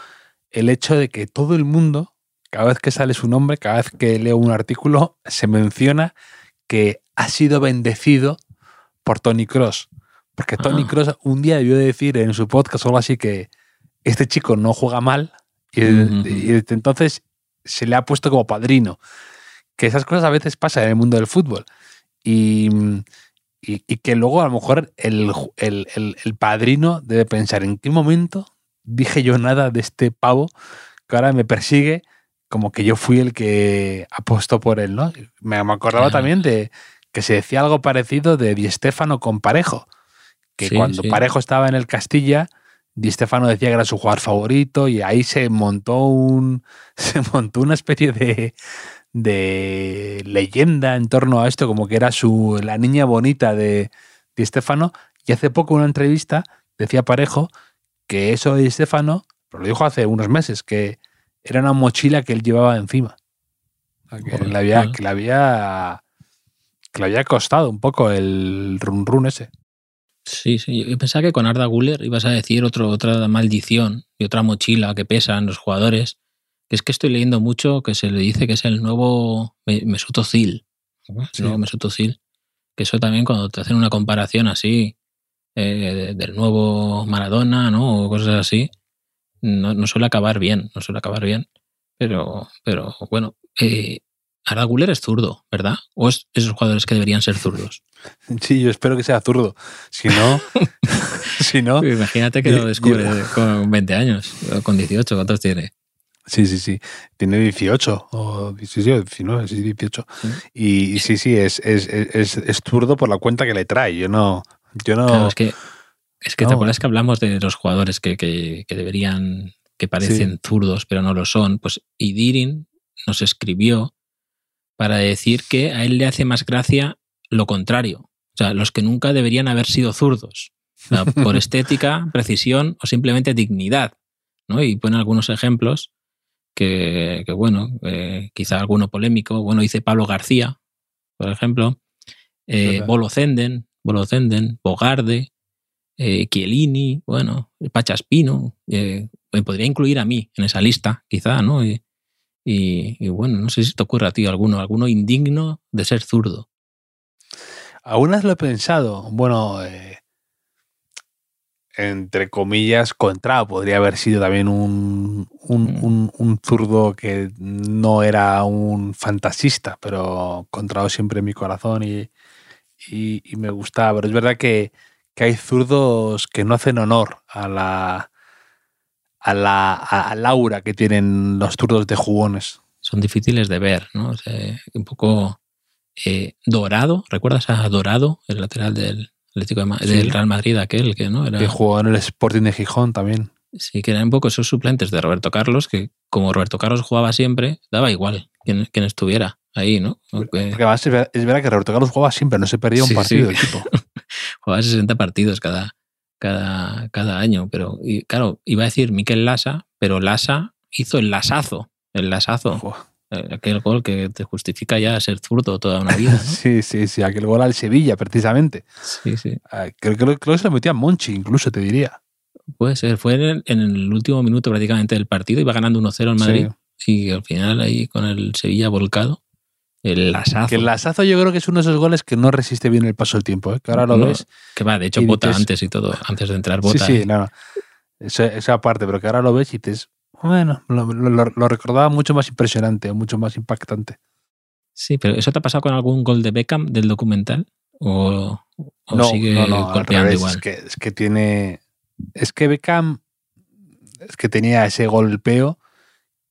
el hecho de que todo el mundo, cada vez que sale su nombre, cada vez que leo un artículo, se menciona que ha sido bendecido por Tony Cross. Porque Tony Ah. Cross un día debió decir en su podcast o algo así que este chico no juega mal y, y entonces se le ha puesto como padrino. Que esas cosas a veces pasan en el mundo del fútbol. Y, y- y que luego a lo mejor el, el- el- el padrino debe pensar en qué momento dije yo nada de este pavo que ahora me persigue como que yo fui el que apostó por él, ¿no? Me, me acordaba Claro. también de que se decía algo parecido de Di Stéfano con Parejo, que Sí, cuando sí. Parejo estaba en el Castilla, Di Stéfano decía que era su jugador favorito y ahí se montó un se montó una especie de de leyenda en torno a esto, como que era su la niña bonita de Di Stéfano y hace poco en una entrevista decía Parejo que eso de Di Stéfano, pero lo dijo hace unos meses, que era una mochila que él llevaba encima. Que le había, que le había que le había costado un poco el run run ese. Sí, sí. Yo pensaba que con Arda Guller ibas a decir otro, otra maldición y otra mochila que pesa en los jugadores. Es que estoy leyendo mucho que se le dice que es el nuevo Me- Mesut Özil. ¿no? El Sí. nuevo Mesut Özil. Que eso también cuando te hacen una comparación así eh, de- del nuevo Maradona, ¿no? O cosas así, no, no suele acabar bien, no suele acabar bien. Pero, pero bueno, eh, Arda Güler es zurdo, ¿verdad? ¿O es esos jugadores que deberían ser zurdos? Sí, yo espero que sea zurdo. Si no, si no, Imagínate que Yo- lo descubre con 20 años, o con 18, ¿cuántos tiene? Sí, sí, sí. Tiene 18 o 17, o 19, sí, 18. Sí. Y, y sí, sí, es, es, es, es zurdo por la cuenta que le trae. Yo no. Yo no. Claro, es que, es que No. te acuerdas que hablamos de los jugadores que, que- que deberían, que parecen zurdos, pero no lo son. Pues Idirin nos escribió para decir que a él le hace más gracia lo contrario. O sea, los que nunca deberían haber sido zurdos. O sea, por estética, precisión o simplemente dignidad. ¿no? Y pone algunos ejemplos que, que, bueno, eh, quizá alguno polémico. Bueno, dice Pablo García, por ejemplo. Eh. Bolo Zenden, Bolo Zenden, Bogarde, eh, Chiellini, bueno, Pachaspino. Eh, me podría incluir a mí en esa lista, quizá, ¿no? Y, y- y bueno, no sé si te ocurre a ti alguno, alguno indigno de ser zurdo. Algunas lo he pensado. Bueno, eh, entre comillas, Contrao podría haber sido también un, un, Mm. un- un zurdo que no era un fantasista, pero Contrao siempre en mi corazón y, y- y me gustaba. Pero es verdad que, que hay zurdos que no hacen honor a la, a la a- aura que tienen los zurdos de jugones. Son difíciles de ver, ¿no? O sea, un poco eh, Dorado, ¿recuerdas a Dorado, el lateral del Atlético de Ma- Sí. del Real Madrid aquel que no era Que jugó en el Sporting de Gijón también. sí que eran un poco esos suplentes de Roberto Carlos que como Roberto Carlos jugaba siempre daba igual quién, quién estuviera ahí, ¿no? Aunque Porque además es ver- es verdad que Roberto Carlos jugaba siempre, no se perdía un Sí, partido sí. tipo. jugaba 60 partidos cada, cada, cada año. Pero, y, claro, iba a decir Miquel Lasa, pero Lasa hizo el lasazo. El lasazo. Eh, Aquel gol que te justifica ya ser zurdo toda una vida. ¿no? Sí, sí, sí, aquel gol al Sevilla, precisamente. Sí, sí. Ah, Creo, creo, creo que se lo metía Monchi, incluso te diría. Puede ser. Fue en el, en el último minuto prácticamente del partido. Iba ganando 1-0 en Madrid. Y al final ahí con el Sevilla volcado. El lasazo. Que el lasazo yo creo que es uno de esos goles que no resiste bien el paso del tiempo, ¿eh? que ahora lo No, ves. Que va, de hecho, bota dices- antes y todo. Antes de entrar, Sí, bota. sí, ¿eh? no, no. esa, esa parte, pero que ahora lo ves y dices, bueno, lo, lo- lo recordaba mucho más impresionante, mucho más impactante. Sí, pero ¿eso te ha pasado con algún gol de Beckham del documental? ¿O, o no, sigue no, no, golpeando igual? Es que, es que tiene. Es que Beckham es que tenía ese golpeo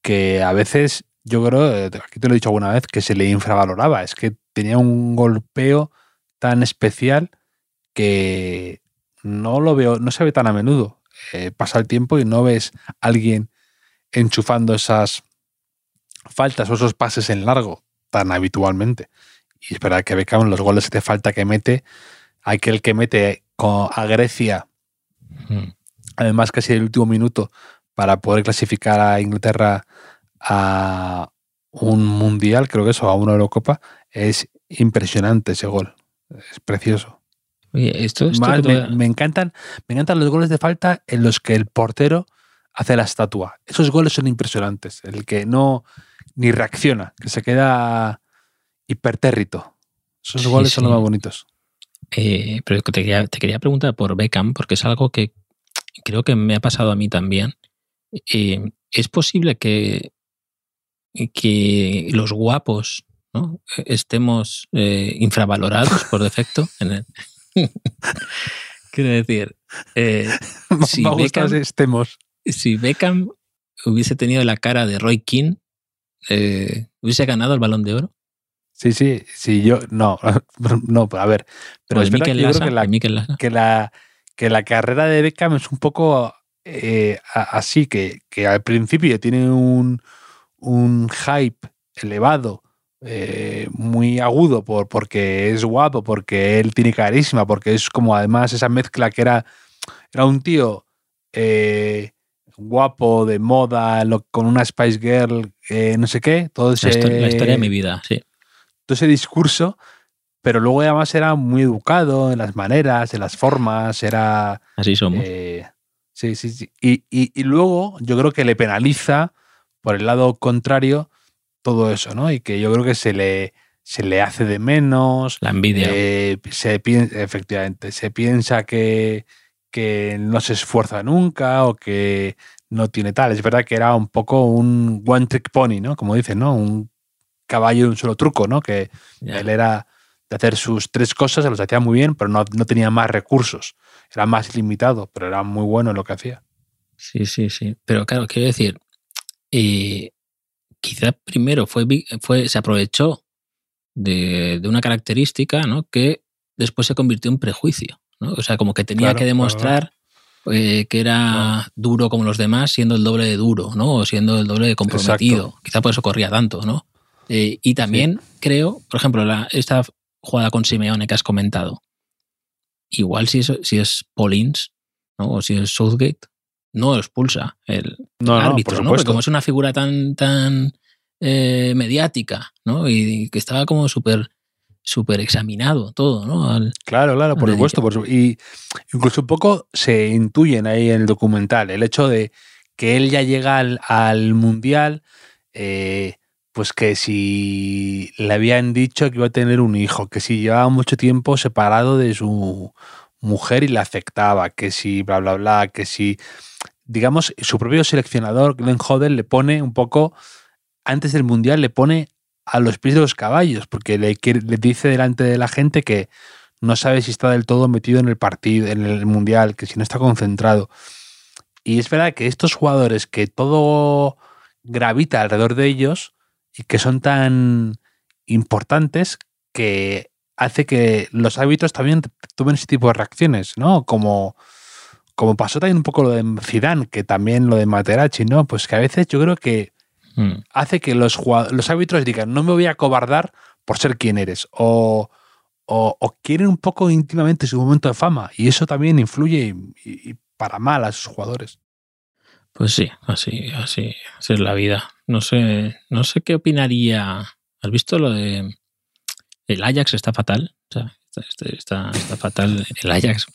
que a veces, yo creo, eh, aquí te lo he dicho alguna vez, que se le infravaloraba. Es que tenía un golpeo tan especial que no lo veo, no se ve tan a menudo. Eh, pasa el tiempo y no ves a alguien enchufando esas faltas o esos pases en largo tan habitualmente. Y es verdad que Beckham los goles de falta que mete, aquel que mete con- a Grecia, Mm. además casi el último minuto, para poder clasificar a Inglaterra a un mundial, creo que eso, a una Eurocopa, es impresionante ese gol. Es precioso. Oye, esto, esto me, encantan, me encantan los goles de falta en los que el portero hace la estatua. Esos goles son impresionantes. El que no ni reacciona, que se queda hipertérrito. Esos Sí, goles son los más bonitos. Eh, pero te quería, te quería preguntar por Beckham, porque es algo que creo que me ha pasado a mí también. Eh, ¿Es posible que, que los guapos ¿no? estemos eh, infravalorados por defecto? En el- Quiero decir, eh, Si Beckham- estemos. si Beckham hubiese tenido la cara de Roy King, eh, ¿hubiese ganado el balón de oro? Sí, sí, sí, yo. No, no, a ver. Pero O es de verdad que creo la, que la, que la carrera de Beckham es un poco eh, así, que, que al principio tiene un, un hype elevado, eh, muy agudo, por, porque es guapo, porque él tiene carisma, porque es como además esa mezcla que era, era un tío eh, guapo, de moda, lo- con una Spice Girl, eh, no sé qué, todo ese, La, historia, la historia de mi vida, sí. todo ese discurso, pero luego además era muy educado en las maneras, en las formas, era... Así somos. sí, sí, sí. Y, y- y luego yo creo que le penaliza por el lado contrario todo eso, ¿no? Y que yo creo que se le, se le hace de menos, la envidia. eh, se piensa, efectivamente, se piensa que, que no se esfuerza nunca o que no tiene tal. Es verdad que era un poco un one trick pony, ¿no? Como dicen, ¿no? Un caballo de un solo truco, ¿no? Que él era de hacer sus tres cosas, se los hacía muy bien, pero no, no tenía más recursos. Era más limitado, pero era muy bueno en lo que hacía. Sí, sí, sí. Pero claro, quiero decir, eh, quizás primero fue, se aprovechó de, de una característica ¿no? que después se convirtió en prejuicio. ¿no? O sea, como que tenía Claro, que claro, demostrar eh, que era duro como los demás, siendo el doble de duro, ¿no? O siendo el doble de comprometido. Quizá por eso corría tanto, ¿no? Eh, y también creo, por ejemplo, la, esta jugada con Simeone que has comentado. Igual si es, si es Paulins, ¿no? O si es Southgate, no expulsa el, No, árbitro, por ¿no? Porque como es una figura tan, tan eh, mediática, ¿no? Y, que estaba como súper súper examinado todo, ¿no? Al- Claro, claro, por supuesto. por y incluso un poco se intuyen ahí en el documental el hecho de que él ya llega al, al mundial, eh, pues que si le habían dicho que iba a tener un hijo, que si llevaba mucho tiempo separado de su mujer y le afectaba, que si bla, bla, bla, que si, digamos, su propio seleccionador, Glenn Hoddle, le pone un poco, antes del mundial, le pone a los pies de los caballos, porque le, le dice delante de la gente que no sabe si está del todo metido en el partido, en el mundial, que si no está concentrado. Y es verdad que estos jugadores que todo gravita alrededor de ellos y que son tan importantes que hace que los árbitros también tomen ese tipo de reacciones, ¿no? Como, como pasó también un poco lo de Zidane, que también lo de Materazzi, ¿no? Pues que a veces yo creo que Mm. hace que los, los árbitros digan, no me voy a cobardar por ser quien eres. O, o, o quieren un poco íntimamente su momento de fama. Y eso también influye y, y- y para mal a sus jugadores. Pues sí, así, así, así es la vida. No sé, no sé qué opinaría. ¿Has visto lo de el Ajax está fatal? O sea, está, está- está fatal el Ajax.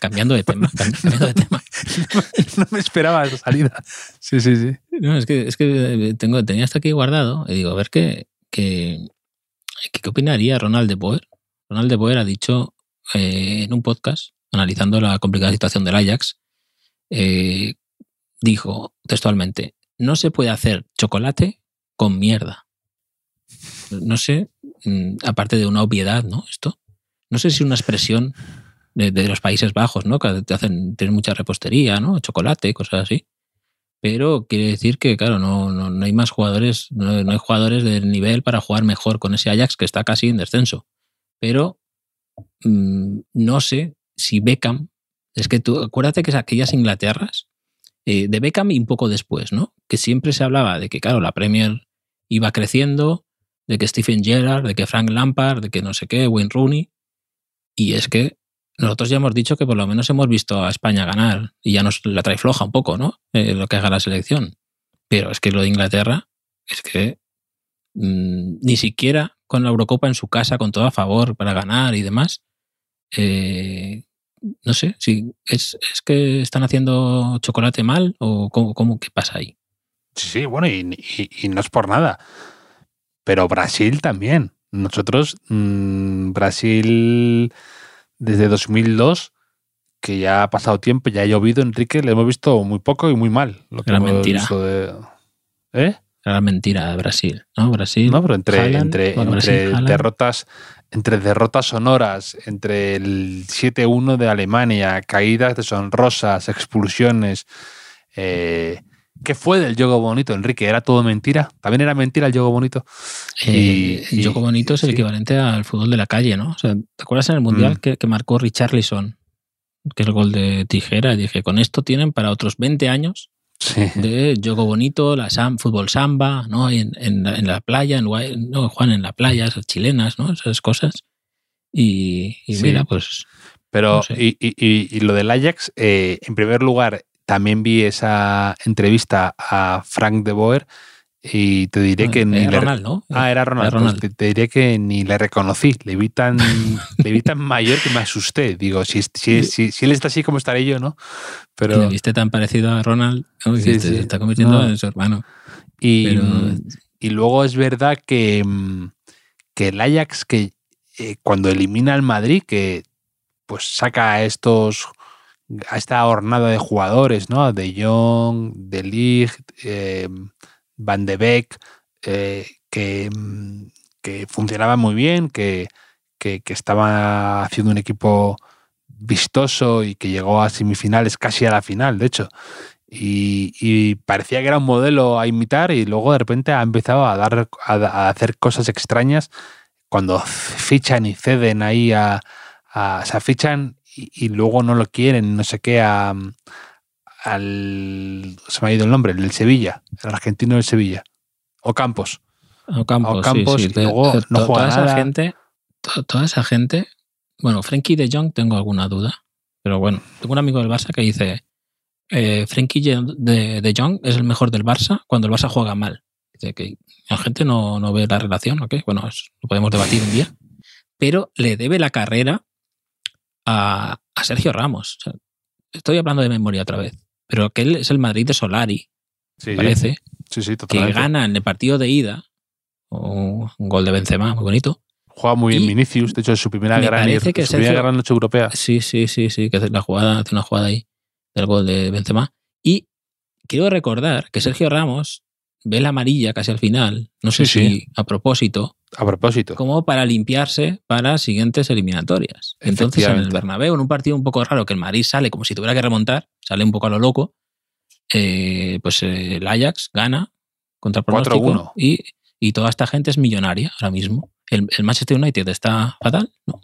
Cambiando de tema, cambiando de tema. no me esperaba esa salida. Sí, sí, sí. No, es que, es que tengo, tenía esto aquí guardado y digo, a ver qué, qué, qué, opinaría Ronald de Boer. Ronald de Boer ha dicho eh, en un podcast, analizando la complicada situación del Ajax, eh, dijo textualmente, no se puede hacer chocolate con mierda. No sé, aparte de una obviedad, ¿no? Esto. No sé si una expresión de, de los Países Bajos, ¿no? Que te hacen, tienen mucha repostería, ¿no? Chocolate, cosas así. Pero quiere decir que, claro, no, no, no hay más jugadores, no, no hay jugadores del nivel para jugar mejor con ese Ajax que está casi en descenso. Pero mm, no sé si Beckham, es que tú, acuérdate que es aquellas Inglaterras, eh, de Beckham y un poco después, ¿no? Que siempre se hablaba de que, claro, la Premier iba creciendo, de que Stephen Gerrard, de que Frank Lampard, de que no sé qué, Wayne Rooney. Y es que nosotros ya hemos dicho que por lo menos hemos visto a España ganar y ya nos la trae floja un poco, ¿no? Eh, lo que haga la selección. Pero es que lo de Inglaterra es que mmm, ni siquiera con la Eurocopa en su casa, con todo a favor para ganar y demás, eh, no sé, si es, es, que están haciendo chocolate mal o cómo, cómo qué pasa ahí. Sí, bueno, y, y, no es por nada. Pero Brasil también. Nosotros, mmm, Brasil desde 2002, que ya ha pasado tiempo, ya ha llovido, Enrique, le hemos visto muy poco y muy mal. Lo que Era mentira. De... ¿Eh? Era mentira de Brasil, ¿no? Brasil. No, pero entre, entre, entre Brasil, derrotas, entre derrotas sonoras, entre el 7-1 de Alemania, caídas deshonrosas, expulsiones. Eh, ¿Qué fue del juego bonito, Enrique? ¿Era todo mentira? ¿También era mentira el juego bonito? Eh, y, el juego bonito es el sí. equivalente al fútbol de la calle, ¿no? O sea, ¿Te acuerdas en el Mundial mm. que, que, marcó Richarlison? Que es el gol de tijera. Y dije, con esto tienen para otros 20 años sí. de juego bonito, la sam, fútbol samba, ¿no? En, en, en, la playa, en, no, Juan, en la playa, esas chilenas, ¿no? Esas cosas. Y, y sí. mira, pues... Pero, no sé. y, y, y, lo del Ajax, eh, en primer lugar, también vi esa entrevista a Frank de Boer y te diré Ah, que ni era le... Ronald, ¿no? Ah, era Ronald. Era Ronald. Pues te, te, diré que ni le reconocí. Le vi tan, le vi tan mayor que me asusté. Digo, si, si, si, si, él está así, ¿cómo estaré yo, no? Pero... ¿Le viste tan parecido a Ronald? ¿no? Sí, sí. Se está convirtiendo no. en su hermano. Y, Pero... y luego es verdad que, mm, que el Ajax, que eh, cuando elimina al Madrid, que pues saca a estos a esta hornada de jugadores, ¿no? De Jong, de Ligt, eh, Van de Beek, eh, que, que funcionaba muy bien, que, que, que, estaba haciendo un equipo vistoso y que llegó a semifinales, casi a la final, de hecho. Y, y, parecía que era un modelo a imitar y luego de repente ha empezado a dar a, hacer cosas extrañas cuando fichan y ceden ahí a, a o sea, fichan y, y, luego no lo quieren, no sé qué, a, al. Se me ha ido el nombre, el del Sevilla, el argentino del Sevilla. O Campos. O Campos, o Campos sí, sí. y luego no juega toda nada. esa gente, to, toda esa gente. Bueno, Frankie de Jong tengo alguna duda. Pero bueno, tengo un amigo del Barça que dice: eh, Frankie de, de Jong es el mejor del Barça cuando el Barça juega mal. Dice que la gente no, no ve la relación, ¿ok? Bueno, es, lo podemos debatir un día. Pero le debe la carrera a, a Sergio Ramos. O sea, estoy hablando de memoria otra vez, pero aquel es el Madrid de Solari, sí, parece, sí, sí, que gana en el partido de ida, un gol de Benzema, muy bonito. Juega muy bien Vinicius, de hecho es su primera, gran, parece que su Sergio, primera gran noche europea. Sí, sí, sí, sí, que hace la jugada, hace una jugada ahí del gol de Benzema. Y quiero recordar que Sergio Ramos ve la amarilla casi al final, no sé sí, si sí. a propósito, a propósito. Como para limpiarse para siguientes eliminatorias. Entonces, en el Bernabéu, en un partido un poco raro, que el Madrid sale como si tuviera que remontar, sale un poco a lo loco, eh, pues eh, el Ajax gana contra pronóstico y, y, toda esta gente es millonaria ahora mismo. El, el Manchester United está fatal, ¿no?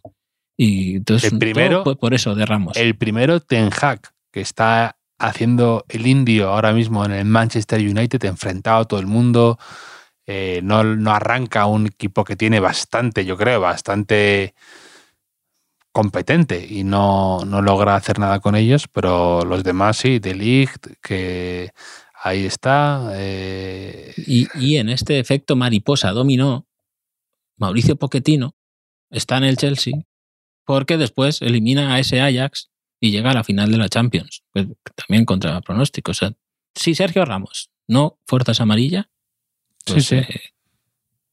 Y entonces, el primero, por, por eso derramos. El primero, Ten Hag, que está haciendo el indio ahora mismo en el Manchester United, enfrentado a todo el mundo, eh, no, arranca un equipo que tiene bastante, yo creo, bastante competente y no, no, logra hacer nada con ellos, pero los demás sí, De Ligt, que ahí está. Eh... Y, y, en este efecto mariposa dominó, Mauricio Pochettino está en el Chelsea porque después elimina a ese Ajax y llega a la final de la Champions, pues, también contra pronóstico. O sea, si Sergio Ramos no fuerzas amarilla, pues, sí, sí. Eh,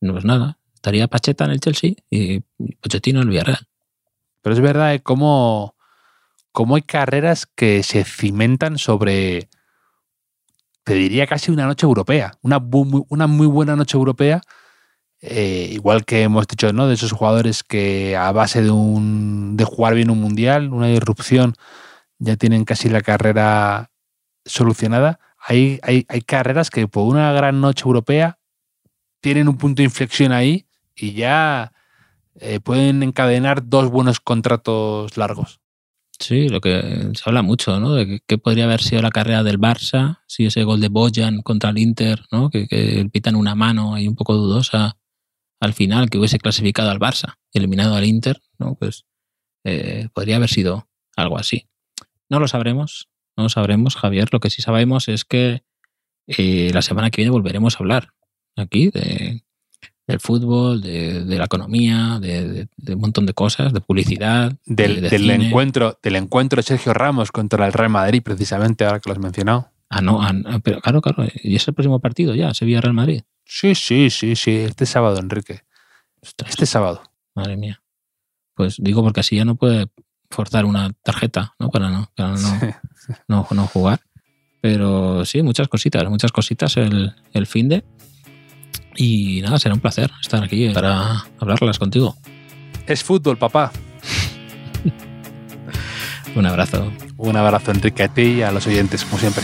no es nada. Estaría Pacheta en el Chelsea y Pochettino en el Villarreal. Pero es verdad, ¿eh? cómo, cómo hay carreras que se cimentan sobre, te diría casi una noche europea, una, bu- una muy buena noche europea, eh, igual que hemos dicho, ¿no? De esos jugadores que a base de, un, de jugar bien un mundial, una irrupción, ya tienen casi la carrera solucionada. Hay, hay, carreras que por una gran noche europea tienen un punto de inflexión ahí y ya eh, pueden encadenar dos buenos contratos largos. Sí, lo que se habla mucho, ¿no? De que podría haber sido la carrera del Barça, si ese gol de Bojan contra el Inter, ¿no? Que, que pitan una mano ahí un poco dudosa al final, que hubiese clasificado al Barça, eliminado al Inter, ¿no? Pues eh, podría haber sido algo así. No lo sabremos, no lo sabremos, Javier. Lo que sí sabemos es que eh, la semana que viene volveremos a hablar aquí de, del fútbol, de, de la economía, de, un montón de cosas, de publicidad. Del, de, del encuentro, del encuentro de Sergio Ramos contra el Real Madrid, precisamente, ahora que lo has mencionado. Ah, no, ah, pero claro, claro. Y es el próximo partido ya, Sevilla-Real Madrid. Sí, sí, sí, sí. Este sábado, Enrique. Ostras, este sábado. Madre mía. Pues digo porque así ya no puede forzar una tarjeta, ¿no? Para no, para no, sí. no, no, jugar. Pero sí, muchas cositas, muchas cositas el, el fin de. Y nada, será un placer estar aquí para hablarlas contigo. Es fútbol, papá. un abrazo. Un abrazo, Enrique, a ti y a los oyentes, como siempre.